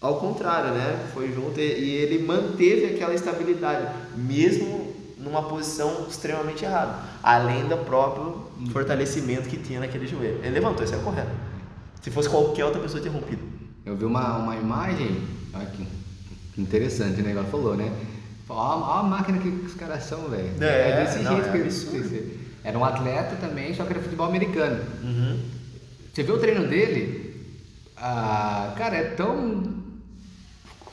[SPEAKER 1] Ao contrário, né? Foi junto e, e ele manteve aquela estabilidade, mesmo numa posição extremamente errada, além do próprio fortalecimento que tinha naquele joelho. Ele levantou, isso é correto. Se fosse qualquer outra pessoa, tinha rompido.
[SPEAKER 2] Eu vi uma, uma imagem, olha que interessante, né? Igual falou, né? Olha a máquina que os caras são, velho.
[SPEAKER 1] É,
[SPEAKER 2] É, desse
[SPEAKER 1] não,
[SPEAKER 2] jeito
[SPEAKER 1] é
[SPEAKER 2] que eles. Era um atleta também, só que era futebol americano.
[SPEAKER 1] Uhum.
[SPEAKER 2] Você vê o treino dele, ah, cara, é tão.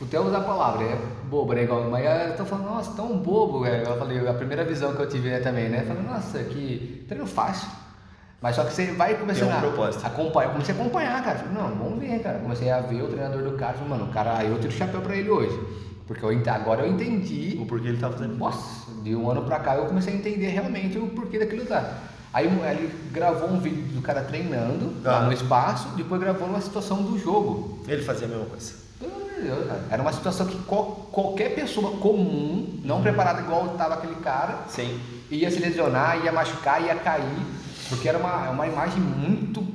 [SPEAKER 2] Até usar a palavra, é bobo, né? Igual, mas eu tô falando, nossa, tão bobo, velho. Eu falei, a primeira visão que eu tive né, também, né? Falei, nossa, que treino fácil. Mas só que você vai começando
[SPEAKER 1] um
[SPEAKER 2] a acompanhar. Eu comecei a acompanhar, cara. Falei, não, vamos ver, cara. Comecei a ver o treinador do cara. Falei, mano, o cara, eu tiro o chapéu pra ele hoje. Porque eu, agora eu entendi
[SPEAKER 1] O porquê ele tá fazendo
[SPEAKER 2] nossa, de um ano pra cá eu comecei a entender realmente o porquê daquilo lá. Aí ele gravou um vídeo do cara treinando lá
[SPEAKER 1] Ah.
[SPEAKER 2] no espaço, depois gravou uma situação do jogo.
[SPEAKER 1] Ele fazia a mesma coisa.
[SPEAKER 2] Pelo amor de Deus, cara. Era uma situação que qual- qualquer pessoa comum, não preparada igual estava aquele cara,
[SPEAKER 1] Sim.
[SPEAKER 2] ia se lesionar, ia machucar, ia cair, porque era uma, uma imagem muito,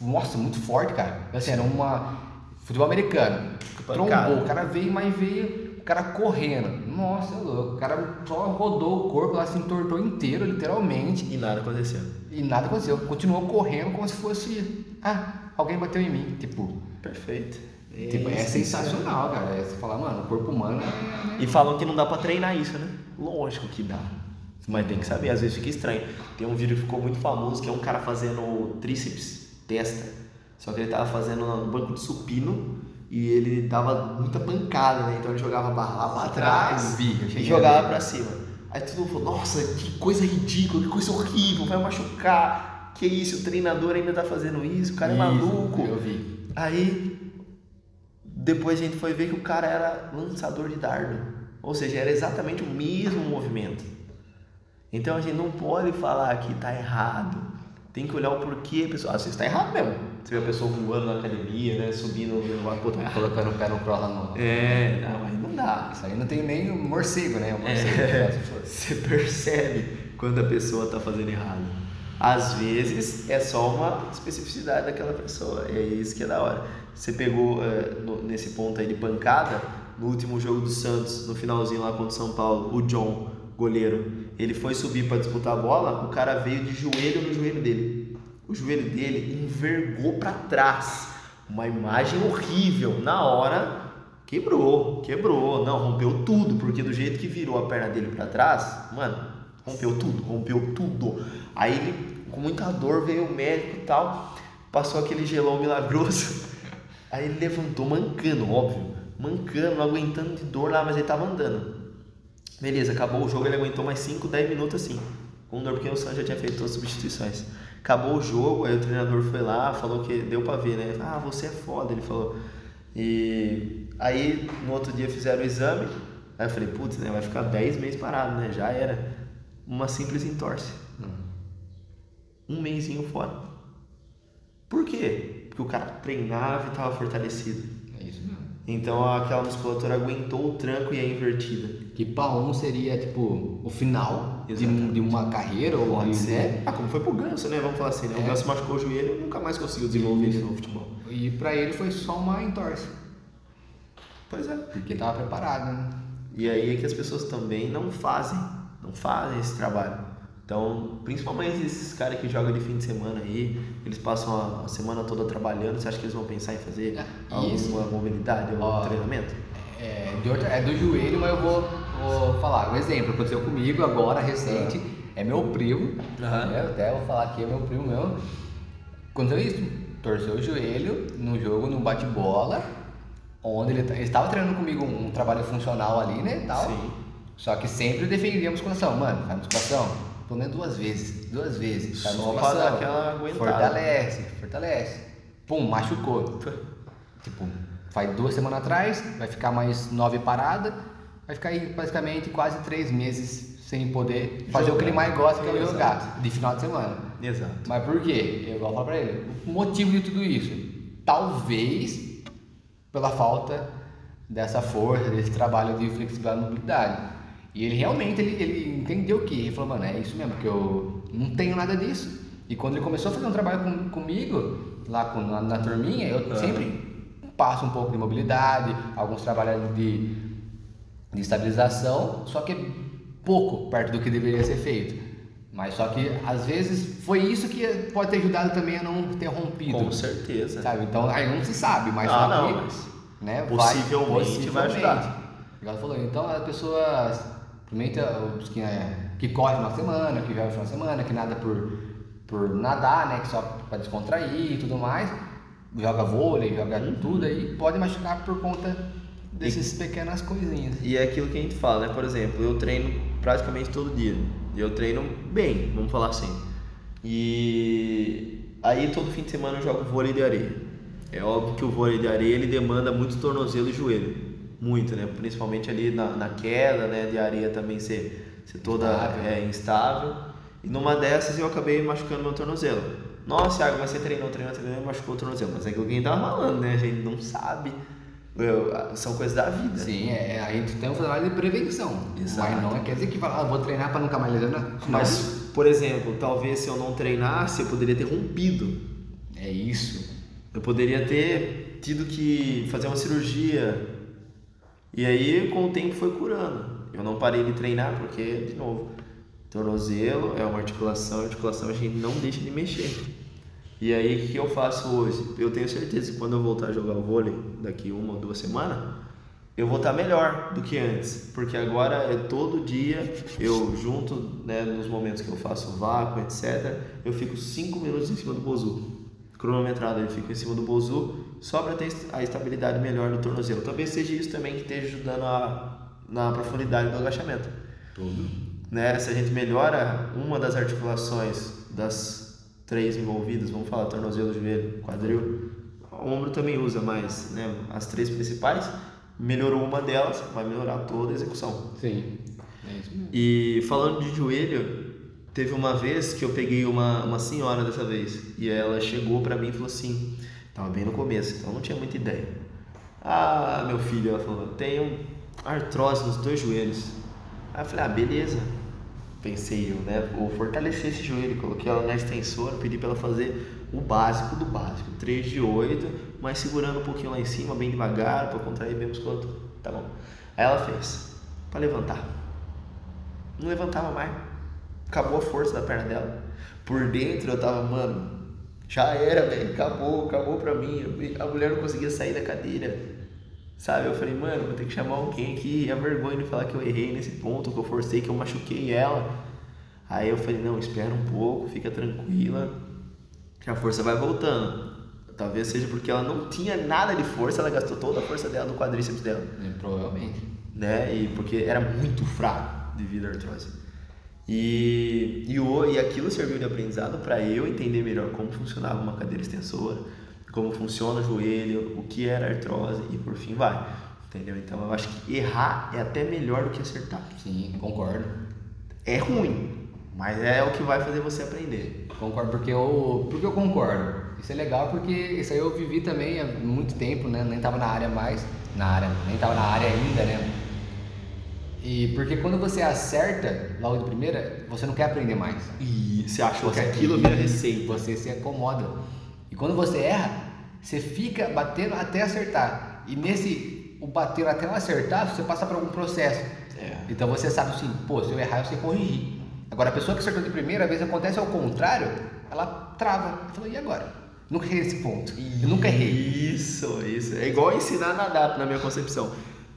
[SPEAKER 2] nossa, muito forte, cara. Assim, era uma futebol americano.
[SPEAKER 1] Pancada.
[SPEAKER 2] Trombou, o cara veio, mas veio, o cara correndo. Nossa, é louco. O cara só rodou o corpo lá, se entortou inteiro, literalmente,
[SPEAKER 1] E nada aconteceu.
[SPEAKER 2] e nada aconteceu. Continuou correndo como se fosse, ah, alguém bateu em mim, tipo.
[SPEAKER 1] Perfeito.
[SPEAKER 2] Tipo, é sensacional, cara. É você falar, mano, o corpo humano é.
[SPEAKER 1] E falam que não dá pra treinar isso, né? Lógico que dá. Mas tem que saber, às vezes fica estranho. Tem um vídeo que ficou muito famoso que é um cara fazendo tríceps, testa. Só que ele tava fazendo no banco de supino e ele dava muita pancada, né? Então ele jogava a barra lá pra trás
[SPEAKER 2] vi,
[SPEAKER 1] e jogava pra cima. Aí todo mundo falou, nossa, que coisa ridícula, que coisa horrível, vai machucar. Que isso, o treinador ainda tá fazendo isso, o cara é
[SPEAKER 2] Isso,
[SPEAKER 1] maluco.
[SPEAKER 2] Eu vi.
[SPEAKER 1] Aí depois a gente foi ver que o cara era lançador de dardo. Ou seja, era exatamente o mesmo movimento. Então a gente não pode falar que tá errado. Tem que olhar o porquê a pessoa. Às vezes tá errado mesmo. Você vê a pessoa voando na academia, né? Subindo no negócio, pô, tá.
[SPEAKER 2] Colocando o pé no cross lá no.
[SPEAKER 1] É, não, aí não dá.
[SPEAKER 2] Isso aí não tem nem o morcego, né? O morcego.
[SPEAKER 1] É, você percebe quando a pessoa está fazendo errado. Às vezes é só uma especificidade daquela pessoa, é isso que é da hora. Você pegou eh, no- nesse ponto aí de pancada, no último jogo do Santos, no finalzinho lá contra o São Paulo, o John, goleiro, ele foi subir para disputar a bola, o cara veio de joelho no joelho dele. O joelho dele envergou para trás. Uma imagem horrível. Na hora, Quebrou, quebrou. Não, rompeu tudo, porque do jeito que virou a perna dele pra trás, mano, rompeu tudo, rompeu tudo. Aí ele, com muita dor, veio o médico e tal, passou aquele gelão milagroso. Aí ele levantou mancando, óbvio, mancando, aguentando de dor lá, mas ele tava andando. Beleza, acabou o jogo, ele aguentou mais 5, 10 minutos assim, com dor, porque o Santos já tinha feito todas as substituições. Acabou o jogo, aí o treinador foi lá, falou que deu pra ver, né? Ah, você é foda, ele falou. E aí no outro dia fizeram o exame, aí eu falei, putz, né? Vai ficar 10 meses parado, né? Já era. Uma simples entorse. Um mêsinho fora. Por quê? Porque o cara treinava e estava fortalecido.
[SPEAKER 2] É.
[SPEAKER 1] Então aquela musculatura aguentou o tranco e a invertida.
[SPEAKER 2] Que pra um seria tipo o final de, de uma carreira ou
[SPEAKER 1] Pode
[SPEAKER 2] de-
[SPEAKER 1] ser. Ah, como foi pro Ganso, né? Vamos falar assim, né? O
[SPEAKER 2] É.
[SPEAKER 1] Ganso machucou o joelho e nunca mais conseguiu desenvolver isso no futebol.
[SPEAKER 2] E pra ele foi só uma entorse.
[SPEAKER 1] Pois é.
[SPEAKER 2] Porque tava preparado, né?
[SPEAKER 1] E aí é que as pessoas também não fazem, não fazem esse trabalho. Então, principalmente esses caras que jogam de fim de semana aí, eles passam a, a semana toda trabalhando, você acha que eles vão pensar em fazer
[SPEAKER 2] Ah,
[SPEAKER 1] alguma mobilidade ou
[SPEAKER 2] Ó.
[SPEAKER 1] treinamento?
[SPEAKER 2] É, de outra- é do joelho, mas eu vou, vou falar. Um exemplo, aconteceu comigo agora, recente. É meu primo.
[SPEAKER 1] Aham.
[SPEAKER 2] né? Até vou falar aqui, é meu primo meu. Aconteceu isso. Torceu o joelho no jogo, no bate-bola. Onde ele, ele estava treinando comigo um, um trabalho funcional ali, né? Tal.
[SPEAKER 1] Sim.
[SPEAKER 2] Só que sempre a musculação. Mano, faz musculação. Pelo menos duas vezes. Duas vezes.
[SPEAKER 1] Só pra dar aquela aguentada.
[SPEAKER 2] Fortalece, fortalece. Pum, machucou. Tipo, faz duas semanas atrás, vai ficar mais nove parada, vai ficar aí basicamente quase três meses sem poder fazer o que ele mais gosta, que é o jogar, de final de semana.
[SPEAKER 1] Exato.
[SPEAKER 2] Mas por quê? Eu vou falar pra ele. O motivo de tudo isso, talvez pela falta dessa força, desse trabalho de flexibilidade e mobilidade. E ele realmente ele, ele entendeu que ele falou, mano, é isso mesmo, que eu não tenho nada disso. E quando ele começou a fazer um trabalho com, comigo, lá com, na, na turminha, eu
[SPEAKER 1] Aham.
[SPEAKER 2] sempre passo um pouco de mobilidade, alguns trabalhos de, de estabilização, só que pouco perto do que deveria ser feito. Mas só que às vezes foi isso que pode ter ajudado também a não ter rompido.
[SPEAKER 1] Com certeza.
[SPEAKER 2] Sabe? Então aí não se sabe, mas
[SPEAKER 1] Ah, não,
[SPEAKER 2] que,
[SPEAKER 1] mas
[SPEAKER 2] né,
[SPEAKER 1] possivelmente vai ajudar.
[SPEAKER 2] Igual você falou, então as principalmente os que, é, que correm uma semana, que jogam uma semana, que nada por, por nadar, né? Que só para descontrair e tudo mais, joga vôlei, joga
[SPEAKER 1] Uhum.
[SPEAKER 2] tudo aí, pode machucar por conta dessas pequenas coisinhas.
[SPEAKER 1] E é aquilo que a gente fala, né? Por exemplo, eu treino praticamente todo dia. E eu treino bem, vamos falar assim. E aí todo fim de semana eu jogo vôlei de areia. É óbvio que o vôlei de areia ele demanda muito tornozelo e joelho. Muito, né? Principalmente ali na, na queda, né? De areia também ser, ser toda
[SPEAKER 2] Instável.
[SPEAKER 1] é, instável. E numa dessas eu acabei machucando meu tornozelo. Nossa, Thiago, mas você treinou, treinou, treinou e machucou o tornozelo. Mas é que a gente tava falando, né? A gente não sabe. Eu- são coisas da vida.
[SPEAKER 2] Sim, é, a gente tem um trabalho de prevenção.
[SPEAKER 1] Exato.
[SPEAKER 2] Mas não quer dizer que fala, ah, vou treinar para nunca mais lesionar.
[SPEAKER 1] Mas, por exemplo, talvez se eu não treinasse, eu poderia ter rompido.
[SPEAKER 2] É isso.
[SPEAKER 1] Eu poderia ter tido que fazer uma cirurgia. E aí, com o tempo, foi curando. Eu não parei de treinar porque, de novo, tornozelo é uma articulação, articulação a gente não deixa de mexer. E aí, o que eu faço hoje? Eu tenho certeza que quando eu voltar a jogar o vôlei, daqui uma ou duas semanas, eu vou estar melhor do que antes. Porque agora é todo dia, eu junto, né, nos momentos que eu faço vácuo, etc., eu fico 5 minutos em cima do bozu. Cronometrado, eu fico em cima do bozu, só para ter a estabilidade melhor do tornozelo. Talvez seja isso também que esteja ajudando a, na profundidade do agachamento
[SPEAKER 2] Tudo.
[SPEAKER 1] né? Se a gente melhora uma das articulações das três envolvidas, vamos falar tornozelo, joelho, quadril, o ombro também usa, mas né, as três principais, melhorou uma delas, vai melhorar toda a execução.
[SPEAKER 2] Sim. É isso mesmo.
[SPEAKER 1] E falando de joelho, teve uma vez que eu peguei uma, uma senhora dessa vez e ela chegou pra mim e falou assim, tava bem no começo, então não tinha muita ideia. Ah, meu filho, ela falou, tenho artrose nos dois joelhos. Aí eu falei, ah, beleza. Pensei eu, né? Vou fortalecer esse joelho. Coloquei ela na extensora, pedi pra ela fazer o básico do básico. 3 de 8, mas segurando um pouquinho lá em cima, bem devagar, pra contrair bem o musculatura. Tá bom. Aí ela fez, pra levantar. Não levantava mais. Acabou a força da perna dela. Por dentro eu tava, mano, já era, velho. Acabou, acabou pra mim. A mulher não conseguia sair da cadeira. Sabe? Eu falei, mano, vou ter que chamar alguém aqui. É vergonha de falar que eu errei nesse ponto, que eu forcei, que eu machuquei ela. Aí eu falei, não, espera um pouco, fica tranquila, que a força vai voltando. Talvez seja porque ela não tinha nada de força, ela gastou toda a força dela no quadríceps dela
[SPEAKER 2] É, provavelmente.
[SPEAKER 1] né? E porque era muito fraco devido à artrose. E, e, o, e aquilo serviu de aprendizado para eu entender melhor como funcionava uma cadeira extensora, como funciona o joelho, o que era artrose e por fim vai. Entendeu? Então eu acho que errar é até melhor do que acertar.
[SPEAKER 2] Sim, concordo.
[SPEAKER 1] É ruim, mas é o que vai fazer você aprender.
[SPEAKER 2] Concordo, porque eu, porque eu concordo. Isso é legal porque isso aí eu vivi também há muito tempo, né? Nem tava na área mais, na área, nem tava na área ainda, né? E porque quando você acerta logo de primeira, você não quer aprender mais.
[SPEAKER 1] E você achou que aquilo vira receita.
[SPEAKER 2] Você se acomoda. E quando você erra, você fica batendo até acertar. E nesse o bater até não acertar, você passa por algum processo.
[SPEAKER 1] É.
[SPEAKER 2] Então você sabe assim, pô, se eu errar, eu sei corrigir. Agora a pessoa que acertou de primeira vez acontece ao contrário, ela trava. Fala, e agora? Nunca errei nesse ponto. Eu nunca errei.
[SPEAKER 1] Isso, isso. É igual ensinar a nadar na minha concepção.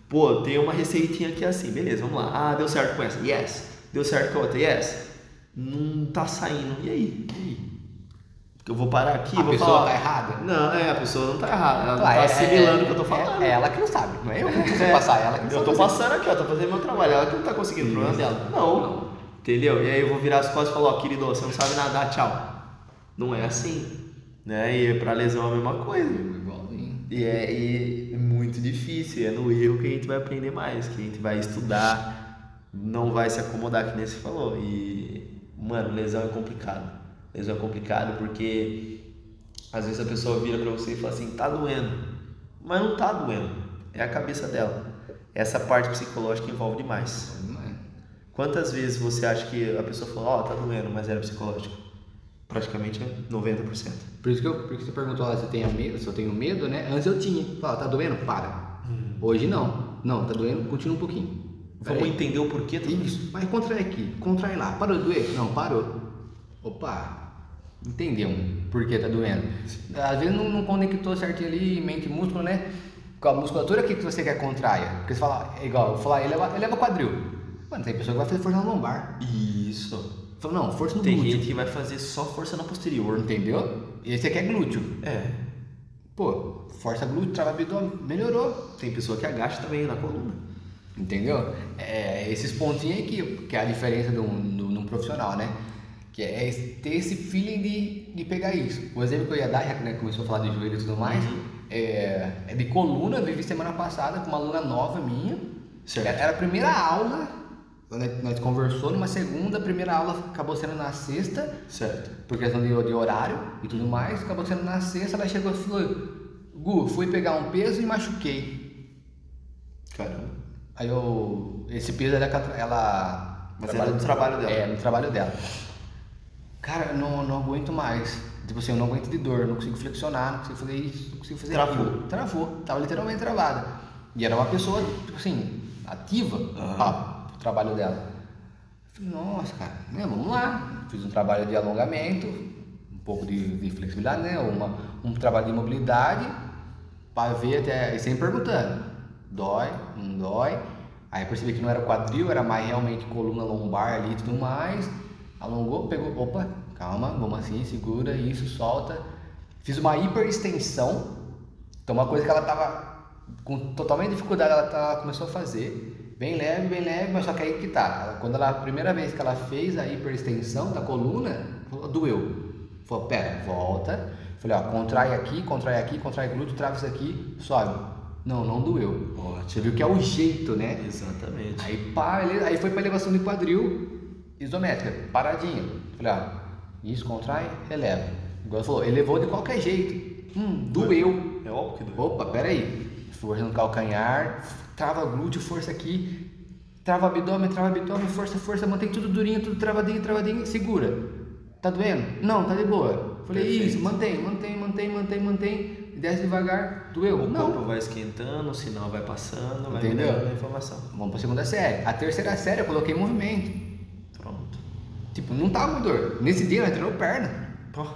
[SPEAKER 1] Pô, tem uma receitinha aqui assim, beleza, vamos lá. Ah, deu certo com essa, yes. Deu certo com a outra, yes. Não tá saindo, e aí? E aí? Eu vou parar aqui,
[SPEAKER 2] A
[SPEAKER 1] vou
[SPEAKER 2] pessoa
[SPEAKER 1] falar.
[SPEAKER 2] tá errada?
[SPEAKER 1] Não, é, a pessoa não tá errada. Ela não
[SPEAKER 2] Claro,
[SPEAKER 1] tá
[SPEAKER 2] é-
[SPEAKER 1] assimilando
[SPEAKER 2] é-
[SPEAKER 1] o que eu tô falando.
[SPEAKER 2] É, é ela que não sabe, não é eu que preciso
[SPEAKER 1] É,
[SPEAKER 2] passar, é ela que não
[SPEAKER 1] Eu tô
[SPEAKER 2] fazer.
[SPEAKER 1] passando aqui, ó, tô fazendo meu trabalho. Ela que não tá conseguindo, o problema dela. Não. Entendeu? E aí eu vou virar as costas e falar, ó, querido, você não sabe nadar, tchau. Não é assim. Né? E pra lesão é a mesma coisa.
[SPEAKER 2] Igualzinho.
[SPEAKER 1] E é, e é muito difícil, é no erro que a gente vai aprender mais, que a gente vai estudar, não vai se acomodar, que nem você falou. E, mano, lesão é complicado. Lesão é complicado porque às vezes a pessoa vira pra você e fala assim, tá doendo. Mas não tá doendo, é a cabeça dela. Essa parte psicológica envolve demais.
[SPEAKER 2] É.
[SPEAKER 1] Quantas vezes você acha que a pessoa falou, ó, tá doendo, mas era psicológico? Praticamente é 90%.
[SPEAKER 2] Por isso que eu, por isso que você perguntou lá se eu tenho medo, se eu tenho medo, né? Antes eu tinha. Fala, tá doendo? Para.
[SPEAKER 1] Hum.
[SPEAKER 2] Hoje não. Não, tá doendo, continua um pouquinho.
[SPEAKER 1] Vamos
[SPEAKER 3] Peraí.
[SPEAKER 1] entender o porquê isso.
[SPEAKER 3] Isso, mas contrai aqui, contrai lá. Parou de doer? Não, parou. Opa,
[SPEAKER 2] Entendeu por que tá doendo. Às vezes não, não conectou certinho ali, mente e músculo, né? Com a musculatura que que você quer contraia. Porque você fala, é igual, eu falar, eleva, eleva quadril. Mano, tem pessoa que vai fazer força na lombar.
[SPEAKER 1] Isso.
[SPEAKER 3] Fala, não, força no
[SPEAKER 1] Tem
[SPEAKER 3] glúteo.
[SPEAKER 1] gente que vai fazer só força na posterior.
[SPEAKER 2] Entendeu? Esse aqui é glúteo.
[SPEAKER 1] É.
[SPEAKER 2] Pô, força glúteo, trava abdômen, melhorou.
[SPEAKER 1] Tem pessoa que agacha também na coluna.
[SPEAKER 2] Entendeu? É esses pontinhos aí que, é a diferença de um, de um- profissional, né? Que é ter esse feeling de, de pegar isso. O exemplo que eu ia dar, já que né, começou a falar de joelho e tudo mais, é, é de coluna. Eu vivi semana passada com uma aluna nova minha.
[SPEAKER 1] Certo.
[SPEAKER 2] Era a primeira aula, nós, conversou numa segunda, a primeira aula acabou sendo na sexta,
[SPEAKER 1] Certo.
[SPEAKER 2] por questão de, de horário e tudo mais, acabou sendo na sexta, ela chegou e falou, Gu, fui pegar um peso e machuquei.
[SPEAKER 1] Caramba.
[SPEAKER 2] Aí eu. Esse peso ela. ela
[SPEAKER 1] Mas era do trabalho dela.
[SPEAKER 2] É, no trabalho dela. Cara, eu não, não aguento mais. Tipo assim, eu não aguento de dor, não consigo flexionar, não consigo fazer isso, não consigo fazer
[SPEAKER 1] Travou.
[SPEAKER 2] aquilo. Travou. Tava literalmente travada. E era uma pessoa, tipo assim, ativa
[SPEAKER 1] Aham.
[SPEAKER 2] ah, pro trabalho dela. Eu falei, nossa, cara, né, vamos lá. Fiz um trabalho de alongamento, um pouco de, de flexibilidade, né? Uma, um trabalho de mobilidade, para ver até. E sempre perguntando: dói, não dói. Aí percebi que não era quadril, era mais realmente coluna lombar ali e tudo mais. Alongou, pegou, opa, calma, vamos assim, segura isso, solta. Fiz uma hiperextensão. Então, uma coisa que ela tava com totalmente dificuldade, ela, tá- ela começou a fazer. Bem leve, bem leve, mas só que aí que tá. Quando ela, a primeira vez que ela fez a hiperextensão da coluna, doeu. Falou, pera, volta. Falei, ó, contrai aqui, contrai aqui, contrai glúteo, trava isso aqui, sobe. Não, não doeu. Você viu que é o jeito, né?
[SPEAKER 1] Exatamente.
[SPEAKER 2] Aí pá, aí foi pra elevação de quadril isométrica, paradinho. Falei, ó, isso contrai, eleva. Igual falou, elevou de qualquer jeito. Hum, doeu.
[SPEAKER 1] É óbvio que doeu.
[SPEAKER 2] Opa, peraí. Força no calcanhar, trava glúteo, força aqui, trava abdômen, trava abdômen, força, força, mantém tudo durinho, tudo travadinho, travadinho, segura. Tá doendo? Não, tá de boa. Falei,
[SPEAKER 1] Perfeito.
[SPEAKER 2] isso, mantém, mantém, mantém, mantém, mantém. Desce devagar, doeu?
[SPEAKER 1] O
[SPEAKER 2] Não.
[SPEAKER 1] corpo vai esquentando, o sinal vai passando, vai
[SPEAKER 2] Entendeu?
[SPEAKER 1] melhorando a informação.
[SPEAKER 2] Vamos pra segunda série. A terceira série eu coloquei movimento.
[SPEAKER 1] Pronto.
[SPEAKER 2] Tipo, não tava com dor. Nesse dia nós treinou perna.
[SPEAKER 1] Pô,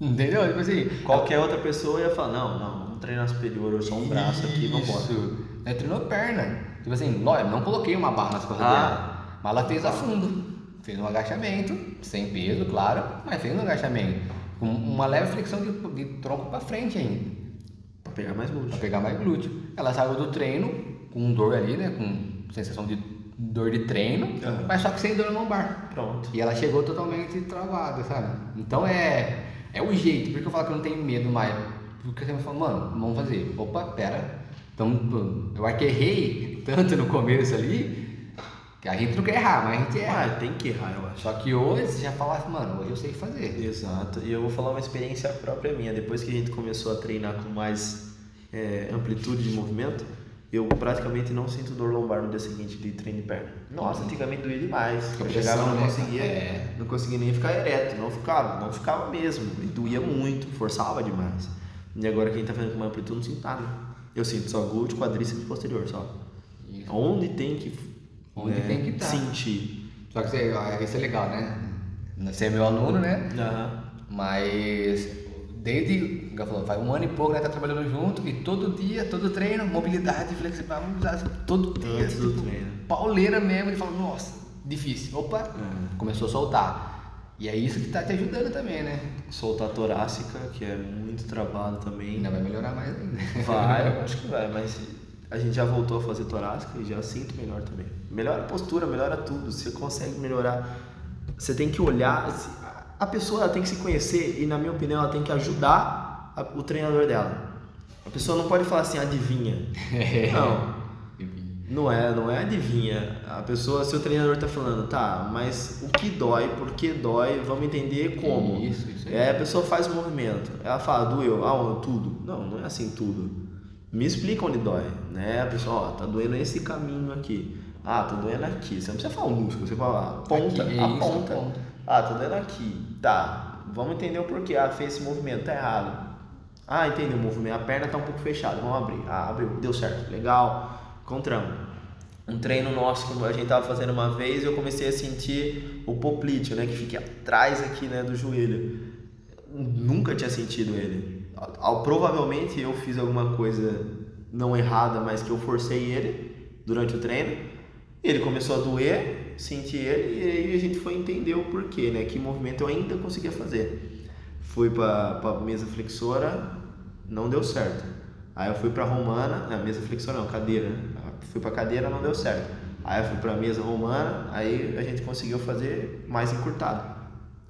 [SPEAKER 2] Entendeu? Tipo assim.
[SPEAKER 1] Qualquer outra pessoa ia falar, não, não, vamos treinar superior, ou só um braço aqui, vamos embora.
[SPEAKER 2] Isso. Nós treinou perna. Tipo assim, lógico, não coloquei uma barra nas costas
[SPEAKER 1] Ah.
[SPEAKER 2] dela. Mas ela fez a fundo. Fez um agachamento, sem peso, claro, mas fez um agachamento. Com uma leve flexão de, de tronco pra frente ainda.
[SPEAKER 1] Pra pegar mais
[SPEAKER 2] Pra
[SPEAKER 1] glúteo.
[SPEAKER 2] pegar mais glúteo. Ela saiu do treino com dor ali, né? Com sensação de dor de treino,
[SPEAKER 1] Aham.
[SPEAKER 2] mas só que sem dor no lombar.
[SPEAKER 1] Pronto.
[SPEAKER 2] E ela chegou totalmente travada, sabe? Então é, é o jeito, por que eu falo que eu não tenho medo mais? Porque você me fala, mano, vamos fazer. Opa, pera. Então, eu acho que errei tanto no começo ali, que a gente não quer errar, mas a gente erra.
[SPEAKER 1] Ah, tem que errar, eu acho.
[SPEAKER 2] Só que hoje você já fala assim, mano, hoje eu sei fazer.
[SPEAKER 1] Exato. E eu vou falar uma experiência própria minha. Depois que a gente começou a treinar com mais é, amplitude de movimento, eu praticamente não sinto dor lombar no dia seguinte de treino de perna. Nossa, antigamente doía demais. Eu
[SPEAKER 2] Pressão,
[SPEAKER 1] chegava não
[SPEAKER 2] né?
[SPEAKER 1] conseguia,
[SPEAKER 2] É.
[SPEAKER 1] não conseguia nem ficar ereto, não ficava, não ficava mesmo. E doía muito, forçava demais. E agora quem tá fazendo com uma amplitude não sinto nada. Eu sinto só glúteo, quadríceps e posterior só.
[SPEAKER 2] Isso.
[SPEAKER 1] Onde tem que
[SPEAKER 2] Onde
[SPEAKER 1] é,
[SPEAKER 2] tem que tá.
[SPEAKER 1] sentir.
[SPEAKER 2] Só que você, isso é legal, né? Você é meu aluno, né?
[SPEAKER 1] Aham.
[SPEAKER 2] Mas desde, falou, faz um ano e pouco, né? Tá trabalhando junto e todo dia, todo treino, mobilidade, flexibilidade, todo dia.
[SPEAKER 1] Antes do
[SPEAKER 2] tipo,
[SPEAKER 1] treino.
[SPEAKER 2] Pauleira mesmo, ele fala, nossa, difícil. Opa,
[SPEAKER 1] É.
[SPEAKER 2] começou a soltar. E é isso que tá te ajudando também, né?
[SPEAKER 1] Soltar a torácica, que é muito trabalho também.
[SPEAKER 2] Ainda vai melhorar mais ainda.
[SPEAKER 1] Vai, acho que vai, mas a gente já voltou a fazer torácica e já sinto melhor também. Melhora a postura, melhora tudo. Você consegue melhorar. Você tem que olhar. A pessoa tem que se conhecer e, na minha opinião, ela tem que ajudar o treinador dela. A pessoa não pode falar assim, adivinha. Não. Não é, não é adivinha. A pessoa, seu treinador tá falando, tá, mas o que dói, por que dói, vamos entender como.
[SPEAKER 2] Isso, isso aí.
[SPEAKER 1] É, a pessoa faz o movimento. Ela fala, doeu, ah, tudo. Não, não é assim tudo. Me explica onde dói, né? A pessoa, ó, tá doendo esse caminho aqui. Ah, tá doendo aqui. Você não precisa falar o músculo, você fala a ponta,
[SPEAKER 2] Aqui,
[SPEAKER 1] a
[SPEAKER 2] isso,
[SPEAKER 1] ponta.
[SPEAKER 2] ponta.
[SPEAKER 1] Ah, tá doendo aqui. Tá, vamos entender o porquê. Ah, fez esse movimento, tá errado. Ah, entendi o movimento. A perna tá um pouco fechada, vamos abrir. Ah, abriu, deu certo, legal. Contramos. um treino nosso que a gente tava fazendo uma vez eu comecei a sentir o poplíteo, né, que fica atrás aqui, né, do joelho. Nunca tinha sentido ele. Provavelmente eu fiz alguma coisa não errada, mas que eu forcei ele durante o treino. Ele começou a doer, senti ele e aí a gente foi entender o porquê, né, que movimento eu ainda conseguia fazer. Fui para para mesa flexora, não deu certo. Aí eu fui para romana, na mesa flexora não, cadeira, né? Fui para cadeira, não deu certo. Aí eu fui para mesa romana, aí a gente conseguiu fazer mais encurtado.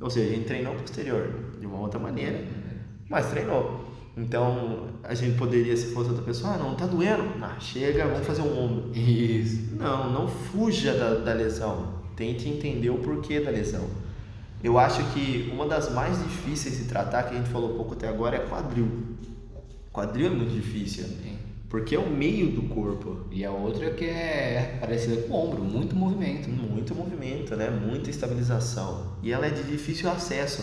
[SPEAKER 1] Ou seja, a gente treinou posterior de uma outra maneira, mas treinou. Então a gente poderia, se fosse outra pessoa, ah, não tá doendo, ah, chega, vamos fazer um ombro.
[SPEAKER 2] Isso.
[SPEAKER 1] Não, não fuja da, da lesão. Tente entender o porquê da lesão. Eu acho que uma das mais difíceis de tratar, que a gente falou pouco até agora, é quadril. Quadril é muito difícil, porque é o meio do corpo.
[SPEAKER 2] E a outra que é parecida com o ombro, muito movimento.
[SPEAKER 1] Muito movimento, né? Muita estabilização. E ela é de difícil acesso.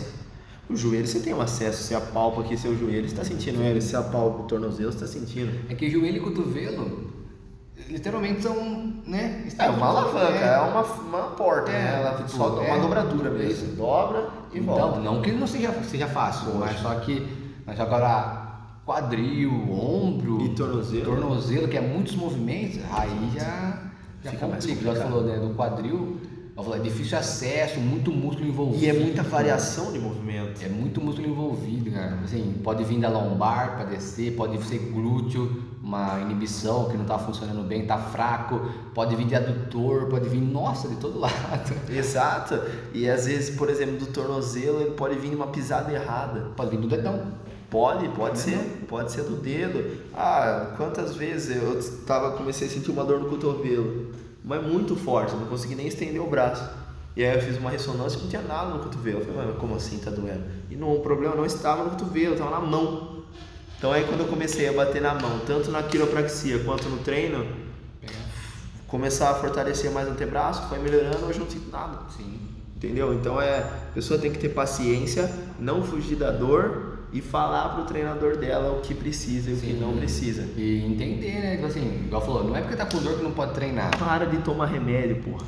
[SPEAKER 1] O joelho você tem um acesso, você apalpa aqui seu joelho, está sentindo ele, você apalpa o tornozelo, você está sentindo.
[SPEAKER 2] É que joelho e cotovelo literalmente são, né?
[SPEAKER 1] É uma alavanca, é,
[SPEAKER 2] É.
[SPEAKER 1] uma, uma porta,
[SPEAKER 2] É,
[SPEAKER 1] né? Ela
[SPEAKER 2] tipo,
[SPEAKER 1] só
[SPEAKER 2] é.
[SPEAKER 1] uma dobradura mesmo.
[SPEAKER 2] Isso.
[SPEAKER 1] Dobra e volta.
[SPEAKER 2] Então, não que não seja, seja fácil, mas só que mas agora quadril, ombro
[SPEAKER 1] E tornozelo.
[SPEAKER 2] tornozelo, que é muitos movimentos, aí já, já
[SPEAKER 1] Fica
[SPEAKER 2] complica. Já falou, né? Do quadril, eu falei, é difícil acesso, muito músculo envolvido.
[SPEAKER 1] E é muita variação de movimento.
[SPEAKER 2] É muito músculo envolvido, cara. Assim, pode vir da lombar para descer, pode ser glúteo, uma inibição que não tá funcionando bem, tá fraco, pode vir de adutor, pode vir, nossa, de todo lado.
[SPEAKER 1] Exato. E às vezes, por exemplo, do tornozelo, ele pode vir numa pisada errada.
[SPEAKER 2] Pode vir do dedão.
[SPEAKER 1] Pode, pode ser, pode ser do dedo. Ah, quantas vezes eu tava, comecei a sentir uma dor no cotovelo, mas muito forte, não consegui nem estender o braço. E aí eu fiz uma ressonância e não tinha nada no cotovelo. Eu falei, mas como assim tá doendo? E não, o problema não estava no cotovelo, estava na mão. Então aí quando eu comecei a bater na mão, tanto na quiropraxia quanto no treino, começar a fortalecer mais o antebraço, foi melhorando, hoje eu não sinto nada.
[SPEAKER 2] Sim.
[SPEAKER 1] Entendeu? Então é, a pessoa tem que ter paciência, não fugir da dor e falar pro treinador dela o que precisa e o que não precisa.
[SPEAKER 2] E entender, né? Tipo assim, igual falou, não é porque tá com dor que não pode treinar.
[SPEAKER 1] Para de tomar remédio, porra.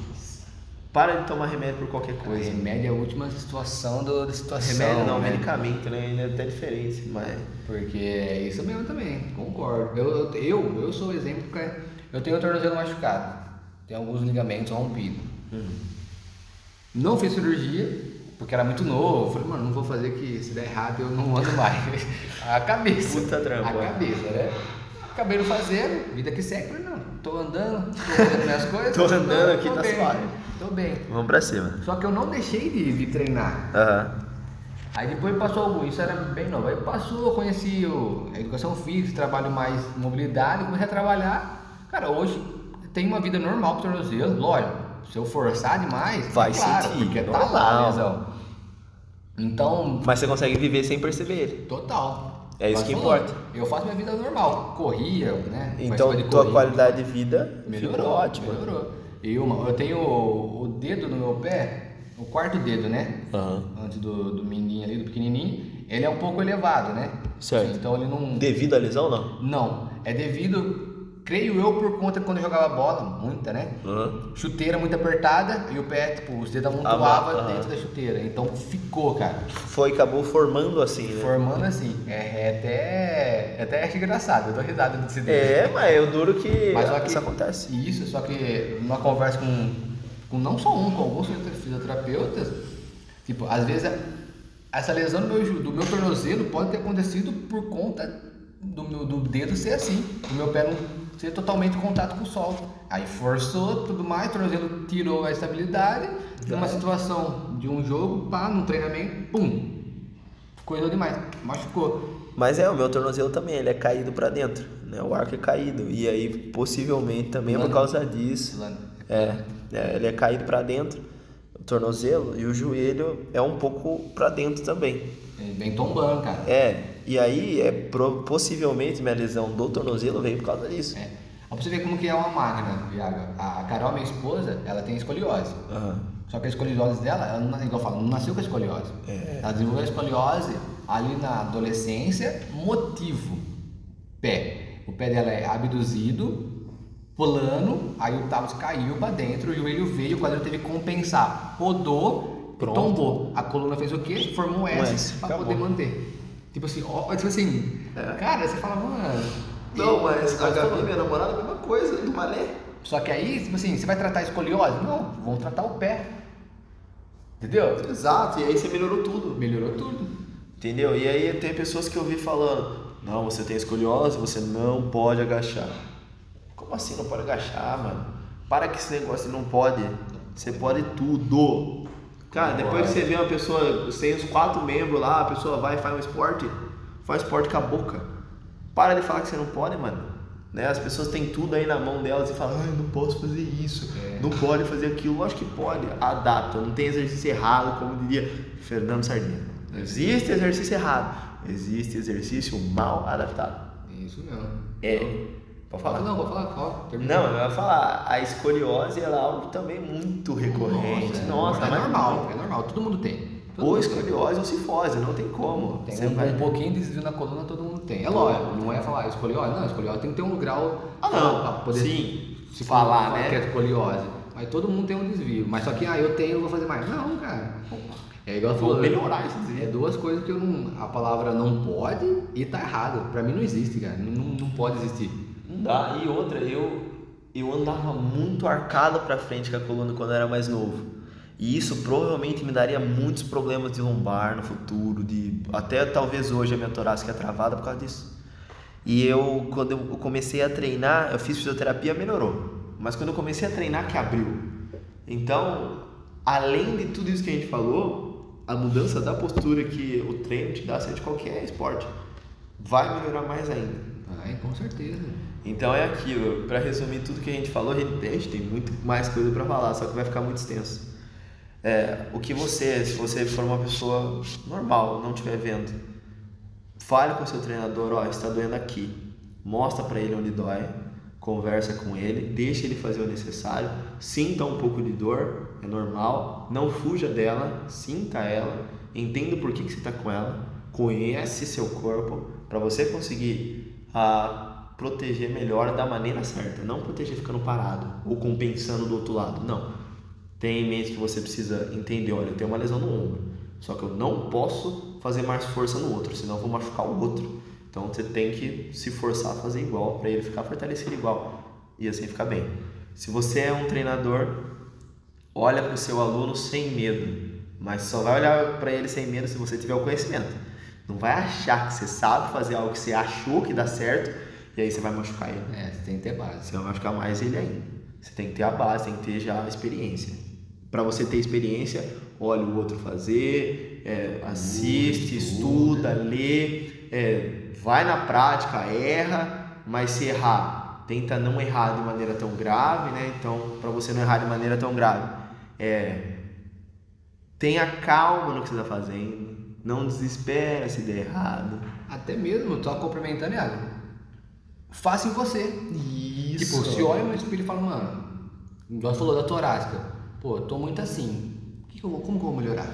[SPEAKER 1] Para de tomar remédio por qualquer coisa.
[SPEAKER 2] remédio é a última situação do, da situação.
[SPEAKER 1] Remédio não,
[SPEAKER 2] né?
[SPEAKER 1] medicamento, né? Ainda é até diferente, mas.
[SPEAKER 2] Porque é isso mesmo também, concordo. Eu, eu, eu, sou o exemplo que eu tenho o tornozelo machucado, tenho alguns ligamentos rompidos. Não fiz cirurgia, porque era muito novo. Falei, mano, não vou fazer que se der errado eu não ando mais. a cabeça.
[SPEAKER 1] Puta trampo,
[SPEAKER 2] A cabeça, né? Acabei não fazendo, vida que segue. Falei, não, tô andando, tô fazendo minhas coisas.
[SPEAKER 1] Tô andando aqui,
[SPEAKER 2] tô
[SPEAKER 1] tá
[SPEAKER 2] bem,
[SPEAKER 1] suave.
[SPEAKER 2] Tô bem.
[SPEAKER 1] Vamos pra cima.
[SPEAKER 2] Só que eu não deixei de, de treinar.
[SPEAKER 1] Aham.
[SPEAKER 2] Aí depois passou algum, isso era bem novo. Aí passou, eu conheci o, a educação física, trabalho mais mobilidade, comecei a trabalhar. Cara, hoje tem uma vida normal pro tornozelo, lógico. Se eu forçar demais,
[SPEAKER 1] Vai
[SPEAKER 2] claro,
[SPEAKER 1] sentir,
[SPEAKER 2] porque tá lá lesão. Então,
[SPEAKER 1] Mas você consegue viver sem perceber ele.
[SPEAKER 2] total.
[SPEAKER 1] É isso
[SPEAKER 2] Mas
[SPEAKER 1] que importa.
[SPEAKER 2] Eu faço minha vida normal, corria, né?
[SPEAKER 1] Então, tua
[SPEAKER 2] corrida.
[SPEAKER 1] qualidade de vida
[SPEAKER 2] Melhorou,
[SPEAKER 1] ótima.
[SPEAKER 2] melhorou. E uma, eu tenho o, o dedo no meu pé, o quarto dedo, né?
[SPEAKER 1] Aham.
[SPEAKER 2] Antes do, do mindinho ali, do pequenininho, ele é um pouco elevado, né?
[SPEAKER 1] Certo.
[SPEAKER 2] Então ele não.
[SPEAKER 1] Devido à lesão, não?
[SPEAKER 2] Não, é devido, creio eu, por conta quando eu jogava bola, muita, né?
[SPEAKER 1] Aham.
[SPEAKER 2] Chuteira muito apertada e o pé, tipo, os dedos amontoavam
[SPEAKER 1] aham.
[SPEAKER 2] dentro da chuteira. Então ficou, cara.
[SPEAKER 1] Foi, acabou formando assim, né?
[SPEAKER 2] Formando assim. É, é até. É até acho engraçado, eu dou risada desse dedo.
[SPEAKER 1] É, mas eu duro que,
[SPEAKER 2] Mas só que
[SPEAKER 1] isso acontece.
[SPEAKER 2] Isso, só que numa conversa com, com não só um, com alguns fisioterapeutas, tipo, às vezes essa lesão do meu, do meu tornozelo pode ter acontecido por conta do meu do dedo ser assim, do meu pé não ser totalmente em contato com o solo. Aí forçou tudo mais, o tornozelo tirou a estabilidade, numa situação de um jogo, pá, num treinamento, pum, coisa demais, machucou.
[SPEAKER 1] Mas é, o meu tornozelo também, ele é caído pra dentro, né? O arco é caído. E aí, possivelmente, também é por causa disso.
[SPEAKER 2] Lana.
[SPEAKER 1] É, é, ele é caído pra dentro, o tornozelo, e o joelho é um pouco pra dentro também.
[SPEAKER 2] Ele vem tombando, cara.
[SPEAKER 1] É, e aí, é possivelmente, minha lesão do tornozelo veio por causa disso.
[SPEAKER 2] É. Ó, pra você ver como que é uma máquina, Iago. A Carol, minha esposa, ela tem escoliose.
[SPEAKER 1] Aham.
[SPEAKER 2] Só que a escoliose dela, ela não, igual eu falo, não nasceu com a escoliose.
[SPEAKER 1] É.
[SPEAKER 2] Ela desenvolveu a escoliose ali na adolescência, motivo, pé. O pé dela é abduzido, pulando, aí o Talos caiu pra dentro, o joelho veio, o quadril teve que compensar, rodou
[SPEAKER 1] Pronto.
[SPEAKER 2] tombou. A coluna fez o quê? Formou um S,
[SPEAKER 1] acabou.
[SPEAKER 2] poder manter. Tipo assim, ó, tipo assim,
[SPEAKER 3] É.
[SPEAKER 2] cara, você fala, mano.
[SPEAKER 3] Não, mas a Gabi, minha namorada, a mesma coisa, do malé.
[SPEAKER 2] Só que aí, tipo assim, você vai tratar a escoliose? Não, vamos tratar o pé. Entendeu?
[SPEAKER 3] Exato, e aí você melhorou tudo.
[SPEAKER 2] Melhorou tudo.
[SPEAKER 1] Entendeu? E aí tem pessoas que eu vi falando, não, você tem escoliose, você não pode agachar. Como assim não pode agachar, mano? Para que esse negócio não pode. Você pode tudo. Cara, depois que você vê uma pessoa, você tem os quatro membros lá, a pessoa vai e faz um esporte, faz esporte com a boca. Para de falar que você não pode, mano. Né? As pessoas têm tudo aí na mão delas e falam, ai, não posso fazer isso,
[SPEAKER 2] É.
[SPEAKER 1] não pode fazer aquilo. Lógico que pode, adapta, não tem exercício errado, como diria Fernando Sardinha. Não existe exercício errado, existe exercício mal adaptado.
[SPEAKER 2] Isso mesmo.
[SPEAKER 1] É, pode falar.
[SPEAKER 2] Não, vou falar, fala.
[SPEAKER 1] Não, eu ia falar, a escoliose ela é algo também muito recorrente. Nossa,
[SPEAKER 2] é
[SPEAKER 1] mas
[SPEAKER 2] normal, é normal, todo mundo tem. Todo
[SPEAKER 1] Ou
[SPEAKER 2] tem.
[SPEAKER 1] escoliose ou cifose, não tem como.
[SPEAKER 2] Tem
[SPEAKER 1] Você
[SPEAKER 2] um,
[SPEAKER 1] vai-
[SPEAKER 2] um pouquinho de desvio na coluna, todo mundo tem. É lógico, não é falar escoliose, não, escoliose tem que ter um grau
[SPEAKER 1] Ah, não.
[SPEAKER 2] pra poder
[SPEAKER 1] Sim,
[SPEAKER 2] se
[SPEAKER 1] falar, né?
[SPEAKER 2] que é escoliose. Mas todo mundo tem um desvio. Mas só que, ah, eu tenho, eu vou fazer mais. Não, cara. É igual
[SPEAKER 1] Vou
[SPEAKER 2] falou,
[SPEAKER 1] melhorar esse desvio.
[SPEAKER 2] É duas coisas que eu não. A palavra não pode e tá errado. Pra mim não existe, cara. Não, não pode existir.
[SPEAKER 1] Dá. E outra, eu, eu andava muito arcado pra frente com a coluna quando eu era mais novo. E isso provavelmente me daria muitos problemas de lombar no futuro, de até talvez hoje a minha torácica é travada por causa disso. E eu, quando eu comecei a treinar, eu fiz fisioterapia, melhorou. Mas quando eu comecei a treinar, que abriu. Então, além de tudo isso que a gente falou, a mudança da postura que o treino te dá, seja de qualquer esporte, vai melhorar mais ainda.
[SPEAKER 2] Ai, com certeza.
[SPEAKER 1] Então é aquilo, para resumir tudo que a gente falou, a gente, a tem muito mais coisa para falar, só que vai ficar muito extenso. É, o que você, se você for uma pessoa normal, não estiver vendo, fale com o seu treinador, ó, está doendo aqui. Mostra para ele onde dói, conversa com ele, deixa ele fazer o necessário, sinta um pouco de dor, é normal, não fuja dela, sinta ela, entenda por que, que você está com ela, conhece seu corpo para você conseguir ah, proteger melhor da maneira certa, não proteger ficando parado ou compensando do outro lado, não. Tenha em mente que você precisa entender, olha, eu tenho uma lesão no ombro, só que eu não posso fazer mais força no outro, senão eu vou machucar o outro. Então você tem que se forçar a fazer igual para ele ficar fortalecido igual e assim ficar bem. Se você é um treinador, olha para o seu aluno sem medo, mas só vai olhar para ele sem medo se você tiver o conhecimento. Não vai achar que você sabe fazer algo que você achou que dá certo e aí você vai machucar ele.
[SPEAKER 2] É, você tem que ter base.
[SPEAKER 1] Você vai machucar mais ele ainda. Você tem que ter a base, tem que ter já a experiência. Para você ter experiência, olha o outro fazer, é, assiste, estuda, lê, é, vai na prática, erra, mas se errar, tenta não errar de maneira tão grave, né? Então, para você não errar de maneira tão grave, é, tenha calma no que você está fazendo, não desespera se der errado.
[SPEAKER 2] Até mesmo, só complementando, Iago. Faça em você.
[SPEAKER 1] Isso.
[SPEAKER 2] Tipo, se olha no espelho e fala, mano, igual você falou da torácica, pô, eu tô muito assim. Que que eu vou- como que eu vou melhorar?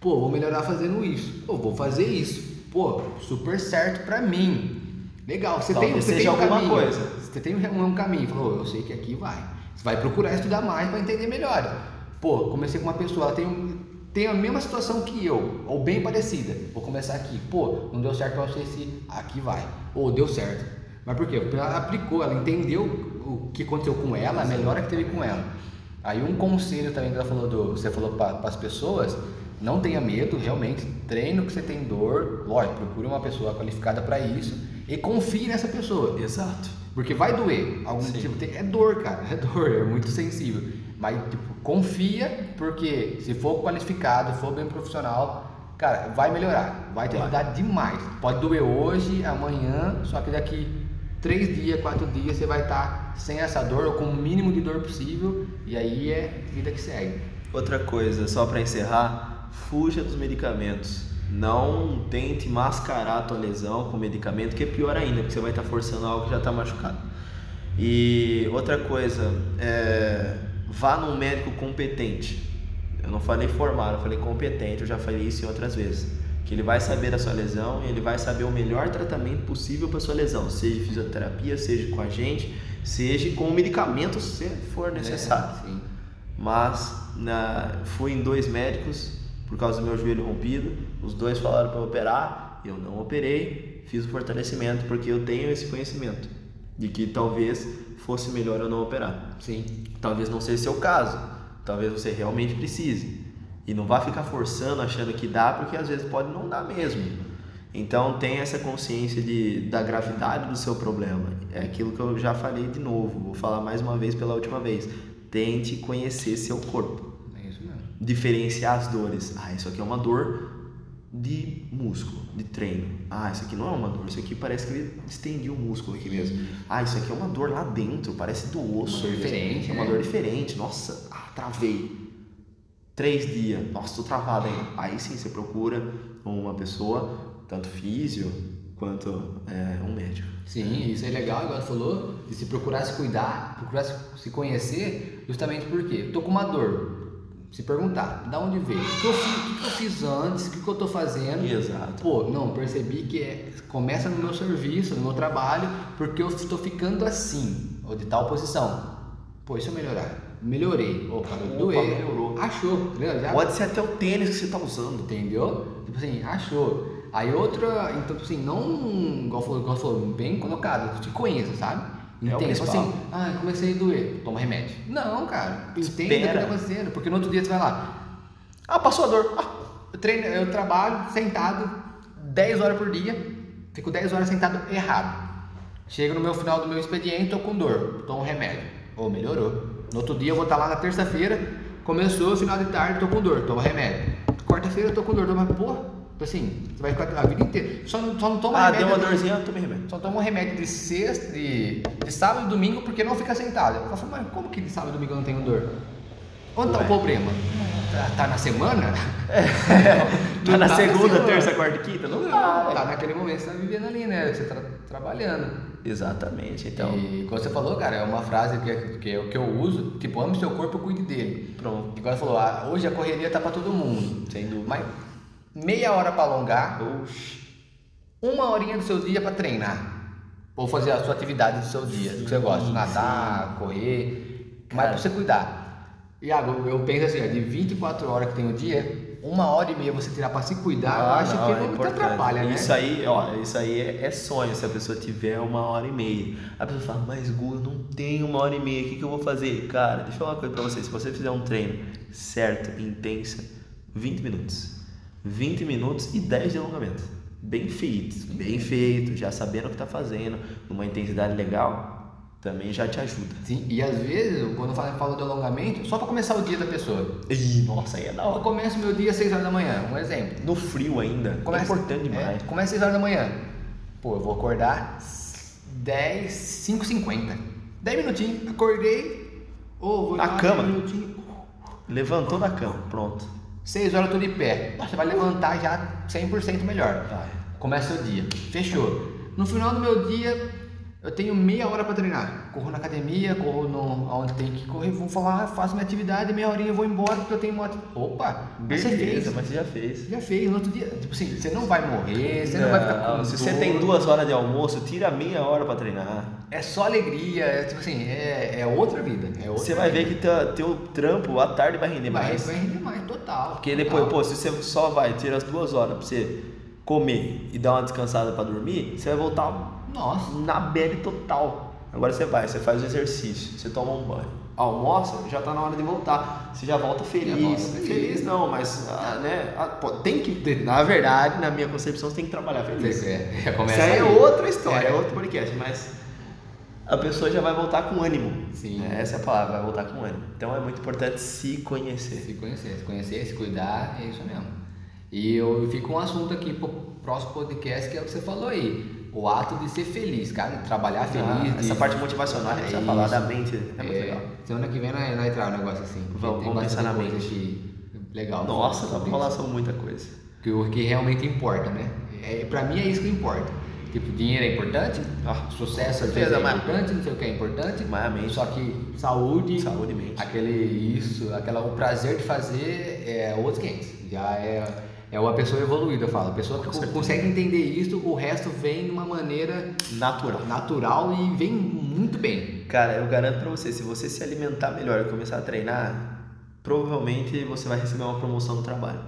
[SPEAKER 2] Pô, vou melhorar fazendo isso. Pô, vou fazer isso. Pô, super certo pra mim. Legal, você tem,
[SPEAKER 1] Talvez
[SPEAKER 2] você
[SPEAKER 1] seja
[SPEAKER 2] tem um
[SPEAKER 1] alguma
[SPEAKER 2] caminho.
[SPEAKER 1] coisa.
[SPEAKER 2] Você tem um, um caminho. Falou, eu sei que aqui vai. Você vai procurar estudar mais pra entender melhor. Pô, comecei com uma pessoa, ela tem, um- tem a mesma situação que eu, ou bem parecida. Vou começar aqui. Pô, não deu certo pra você se aqui vai. Ou deu certo. Mas por quê? Porque ela aplicou, ela entendeu o que aconteceu com ela, a melhora que teve com ela. Aí um conselho também que ela falou do, você falou para as pessoas, não tenha medo, realmente, treino que você tem dor, lógico, procure uma pessoa qualificada para isso e confie nessa pessoa.
[SPEAKER 1] Exato.
[SPEAKER 2] Porque vai doer. Algum
[SPEAKER 1] Sim.
[SPEAKER 2] tipo, é dor, cara. É dor, é muito sensível. Mas, tipo, confia, porque se for qualificado, for bem profissional, cara, vai melhorar. Vai te ajudar demais. Pode doer hoje, amanhã, só que daqui três dias, quatro dias, você vai estar sem essa dor ou com o mínimo de dor possível. E aí é vida que segue.
[SPEAKER 1] Outra coisa, só para encerrar, fuja dos medicamentos. Não tente mascarar a tua lesão com medicamento, que é pior ainda, porque você vai estar forçando algo que já está machucado. E outra coisa, é, vá num médico competente. Eu não falei formado, eu falei competente, eu já falei isso em outras vezes. Que ele vai saber da sua lesão e ele vai saber o melhor tratamento possível para sua lesão, seja fisioterapia, seja com a gente, Seja com medicamentos se for necessário.
[SPEAKER 2] É, sim.
[SPEAKER 1] Mas na, fui em dois médicos por causa do meu joelho rompido. Os dois falaram para operar, eu não operei, fiz o fortalecimento porque eu tenho esse conhecimento de que talvez fosse melhor eu não operar.
[SPEAKER 2] Sim.
[SPEAKER 1] Talvez não seja seu caso, talvez você realmente precise. E não vá ficar forçando achando que dá, porque às vezes pode não dar mesmo. Então tenha essa consciência de, da gravidade do seu problema. É aquilo que eu já falei de novo, vou falar mais uma vez pela última vez. Tente conhecer seu corpo.
[SPEAKER 2] É isso mesmo.
[SPEAKER 1] Diferenciar as dores. Ah, isso aqui é uma dor de músculo, de treino. Ah, isso aqui não é uma dor, isso aqui parece que ele estendiu o músculo aqui mesmo. Ah, isso aqui é uma dor lá dentro, parece do osso.
[SPEAKER 2] Uma dor diferente,
[SPEAKER 1] É uma
[SPEAKER 2] né?
[SPEAKER 1] dor diferente. Nossa, ah, travei. Três dias, nossa, tô travado ainda. Aí sim você procura uma pessoa, tanto físio quanto é, um médico.
[SPEAKER 2] Sim, isso é legal, igual você falou, de se procurar se cuidar, procurar se, conhecer, justamente porque tô com uma dor. Se perguntar, da onde veio? O que eu fiz, o que eu fiz antes? O que eu tô fazendo?
[SPEAKER 1] Exato.
[SPEAKER 2] Pô, não, percebi que é- começa no meu serviço, no meu trabalho, porque eu estou ficando assim, ou de tal posição. Pô, e se eu melhorar? Melhorei. Opa,
[SPEAKER 1] Opa,
[SPEAKER 2] doer.
[SPEAKER 1] melhorou.
[SPEAKER 2] Achou, entendeu? Já
[SPEAKER 1] Pode ser até o tênis que você tá usando.
[SPEAKER 2] Entendeu? Tipo assim, achou. Aí outra, então tipo assim, não, igual falou, igual falou, bem colocado, te conheça, sabe?
[SPEAKER 1] É o
[SPEAKER 2] Entende? Tipo
[SPEAKER 1] principal.
[SPEAKER 2] assim, ah, comecei a doer, toma remédio. Não, cara, entenda o que tá acontecendo, porque no outro dia você vai lá,
[SPEAKER 1] Ah, passou a dor. Ah,
[SPEAKER 2] eu, treino, eu trabalho sentado 10 horas por dia, fico 10 horas sentado errado. Chego no meu final do meu expediente, tô com dor, tomo remédio. Ou melhorou. No outro dia eu vou estar lá na terça-feira, começou, final de tarde, tô com dor, tomo remédio. Quarta-feira eu tô com dor, tomo, pô, assim, você vai ficar a vida inteira. Só não, só não toma
[SPEAKER 1] ah
[SPEAKER 2] remédio.
[SPEAKER 1] deu uma dorzinha, eu tomei remédio.
[SPEAKER 2] Só toma um remédio de sexta, de, de sábado e domingo porque não fica sentado. Eu falo, mas como que de sábado e domingo eu não tenho dor? Onde tá
[SPEAKER 1] Ué.
[SPEAKER 2] o problema? Tá, tá na semana?
[SPEAKER 1] Tá
[SPEAKER 2] Não
[SPEAKER 1] na
[SPEAKER 2] tá
[SPEAKER 1] segunda,
[SPEAKER 2] semana.
[SPEAKER 1] terça, quarta e quinta? Não
[SPEAKER 2] Não,
[SPEAKER 1] tá.
[SPEAKER 2] tá naquele momento que você tá vivendo ali, né? Você tá trabalhando.
[SPEAKER 1] Exatamente, então.
[SPEAKER 2] E como você falou, cara, é uma frase que, que, eu- que eu uso, tipo, ame seu corpo, cuide dele.
[SPEAKER 1] Pronto.
[SPEAKER 2] Igual você falou, ah, hoje a correria tá pra todo mundo.
[SPEAKER 1] Sem dúvida.
[SPEAKER 2] Mas meia hora pra alongar,
[SPEAKER 1] Oxi.
[SPEAKER 2] uma horinha do seu dia para treinar. Ou fazer a sua atividade do seu dia, do que você gosta, nadar, correr, mas
[SPEAKER 1] Cara.
[SPEAKER 2] para você cuidar. Iago, eu penso assim, ó, de 24 horas que tem o dia, uma hora e meia você tirar para se cuidar, eu
[SPEAKER 1] Ah,
[SPEAKER 2] acho que
[SPEAKER 1] é
[SPEAKER 2] não te
[SPEAKER 1] importante.
[SPEAKER 2] atrapalha, né?
[SPEAKER 1] Isso aí, ó, isso aí é, é sonho se a pessoa tiver uma hora e meia. A pessoa fala, mas Gu, eu não tenho uma hora e meia, o que, que eu vou fazer? Cara, deixa eu falar uma coisa pra você. Se você fizer um treino certo, intensa, 20 minutos. 20 minutos e 10 de alongamento. Bem feito, bem feito, já sabendo o que tá fazendo, numa intensidade legal, também já te ajuda.
[SPEAKER 2] Sim, e às vezes, quando eu falo, de alongamento, só para começar o dia da pessoa.
[SPEAKER 1] Ih, nossa, aí é da
[SPEAKER 2] Eu
[SPEAKER 1] hora.
[SPEAKER 2] começo meu dia às 6 horas da manhã, um exemplo.
[SPEAKER 1] No frio ainda,
[SPEAKER 2] Começa,
[SPEAKER 1] é importante demais.
[SPEAKER 2] É, começa às 6 horas da manhã. Pô, eu vou acordar 10, 5 50 10 minutinhos, acordei. Ou vou
[SPEAKER 1] Na cama?
[SPEAKER 2] 10 minutinhos.
[SPEAKER 1] Levantou da cama, pronto.
[SPEAKER 2] 6 horas eu tô de pé. Você vai levantar já 100% melhor.
[SPEAKER 1] Vai.
[SPEAKER 2] Começa o dia. Fechou. No final do meu dia, eu tenho meia hora para treinar. Corro na academia, corro no, onde tem que correr. Vou falar, faço minha atividade, meia horinha eu vou embora porque eu tenho uma. Opa! Mas você
[SPEAKER 1] Beleza,
[SPEAKER 2] fez.
[SPEAKER 1] mas você já fez.
[SPEAKER 2] Já fez. No outro dia, tipo assim, você não vai morrer, você não, vai ficar com
[SPEAKER 1] se você
[SPEAKER 2] dor.
[SPEAKER 1] tem duas horas de almoço, tira meia hora pra treinar.
[SPEAKER 2] É só alegria, é tipo assim, é, é outra vida. É outra
[SPEAKER 1] Você vai ver
[SPEAKER 2] vida.
[SPEAKER 1] que teu, teu trampo à tarde vai render
[SPEAKER 2] vai,
[SPEAKER 1] mais.
[SPEAKER 2] vai render mais, total.
[SPEAKER 1] Porque depois,
[SPEAKER 2] total.
[SPEAKER 1] pô, se você só vai, tira as duas horas pra você comer e dar uma descansada pra dormir, você vai voltar
[SPEAKER 2] Nossa.
[SPEAKER 1] na bad total. Agora você vai, você faz o exercício, você toma um banho. Almoça, já tá na hora de voltar. Você já volta feliz.
[SPEAKER 2] volta feliz.
[SPEAKER 1] não, mas ah, né, ah, pô, tem que. Na verdade, na minha concepção, você tem que trabalhar feliz.
[SPEAKER 2] É, já
[SPEAKER 1] Isso aí é outra história, é.
[SPEAKER 2] É.
[SPEAKER 1] outro podcast, mas a pessoa já vai voltar com ânimo.
[SPEAKER 2] Sim.
[SPEAKER 1] É, Essa é a palavra, vai voltar com ânimo. Então é muito importante se conhecer.
[SPEAKER 2] Se conhecer, se conhecer, se cuidar, é isso mesmo. E eu fico um assunto aqui pro próximo podcast que é o que você falou aí. O ato de ser feliz, cara, de trabalhar feliz.
[SPEAKER 1] Ah,
[SPEAKER 2] de-
[SPEAKER 1] essa parte motivacional gente
[SPEAKER 2] É
[SPEAKER 1] vai falar da mente, é muito legal.
[SPEAKER 2] Semana que vem nós, nós traz um negócio assim.
[SPEAKER 1] Vamos- vamos pensar na mente.
[SPEAKER 2] que- Legal.
[SPEAKER 1] Nossa, dá pra falar sobre muita coisa.
[SPEAKER 2] Que o que realmente importa, né? É, pra mim é isso que importa. Tipo, dinheiro é importante,
[SPEAKER 1] Ah,
[SPEAKER 2] sucesso às vezes é
[SPEAKER 1] mas-
[SPEAKER 2] importante, não sei o que é importante.
[SPEAKER 1] Mas a mente-
[SPEAKER 2] Só que saúde,
[SPEAKER 1] Saúde e mente.
[SPEAKER 2] aquele isso, aquela, o prazer de fazer é outros 500. Já é, é uma pessoa evoluída, eu falo. A pessoa que consegue entender isso, o resto vem de uma maneira
[SPEAKER 1] Natural.
[SPEAKER 2] natural e vem muito bem.
[SPEAKER 1] Cara, eu garanto pra você, se você se alimentar melhor e começar a treinar, provavelmente você vai receber uma promoção no trabalho.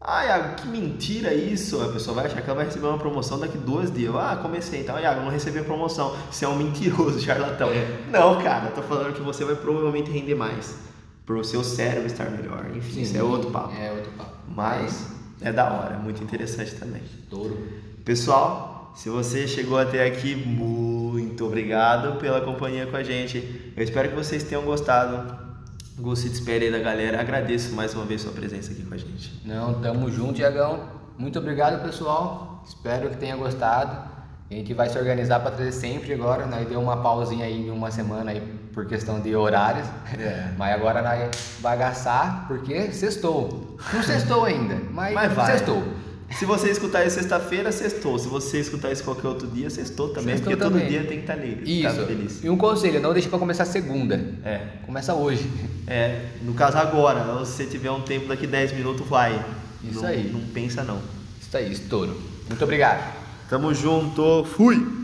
[SPEAKER 1] Ah, Iago, que mentira isso! A pessoa vai achar que ela vai receber uma promoção daqui dois dias. Ah, comecei, então, Iago, não recebi a promoção. Você é um mentiroso, charlatão.
[SPEAKER 2] É.
[SPEAKER 1] Não, cara, eu tô falando que você vai provavelmente render mais. Pro seu cérebro estar melhor. Enfim, isso é outro papo.
[SPEAKER 2] É outro papo.
[SPEAKER 1] Mas é da hora, muito interessante também.
[SPEAKER 2] Touro.
[SPEAKER 1] Pessoal, se você chegou até aqui, muito obrigado pela companhia com a gente. Eu espero que vocês tenham gostado. Gu, se despede aí da galera. Agradeço mais uma vez sua presença aqui com a gente.
[SPEAKER 2] Não, tamo junto, Iagão. Muito obrigado, pessoal. Espero que tenha gostado. A gente vai se organizar para trazer sempre agora. Nós deu uma pausinha aí uma semana aí por questão de horários.
[SPEAKER 1] É.
[SPEAKER 2] Mas agora nós bagaçar porque sextou. Não sextou ainda, mas,
[SPEAKER 1] Mas vai.
[SPEAKER 2] sextou.
[SPEAKER 1] Se você escutar isso sexta-feira, sextou. Se você escutar isso qualquer outro dia, sextou também.
[SPEAKER 2] Sextou
[SPEAKER 1] porque
[SPEAKER 2] também.
[SPEAKER 1] todo dia tem que estar alegre.
[SPEAKER 2] Isso.
[SPEAKER 1] Tá feliz.
[SPEAKER 2] E um conselho, não deixe para começar segunda.
[SPEAKER 1] É.
[SPEAKER 2] Começa hoje.
[SPEAKER 1] É, no caso agora, se você tiver um tempo daqui 10 minutos, vai.
[SPEAKER 2] Isso
[SPEAKER 1] Não-
[SPEAKER 2] aí.
[SPEAKER 1] Não pensa não.
[SPEAKER 2] Isso aí, estouro. Muito obrigado.
[SPEAKER 1] Tamo junto. Fui!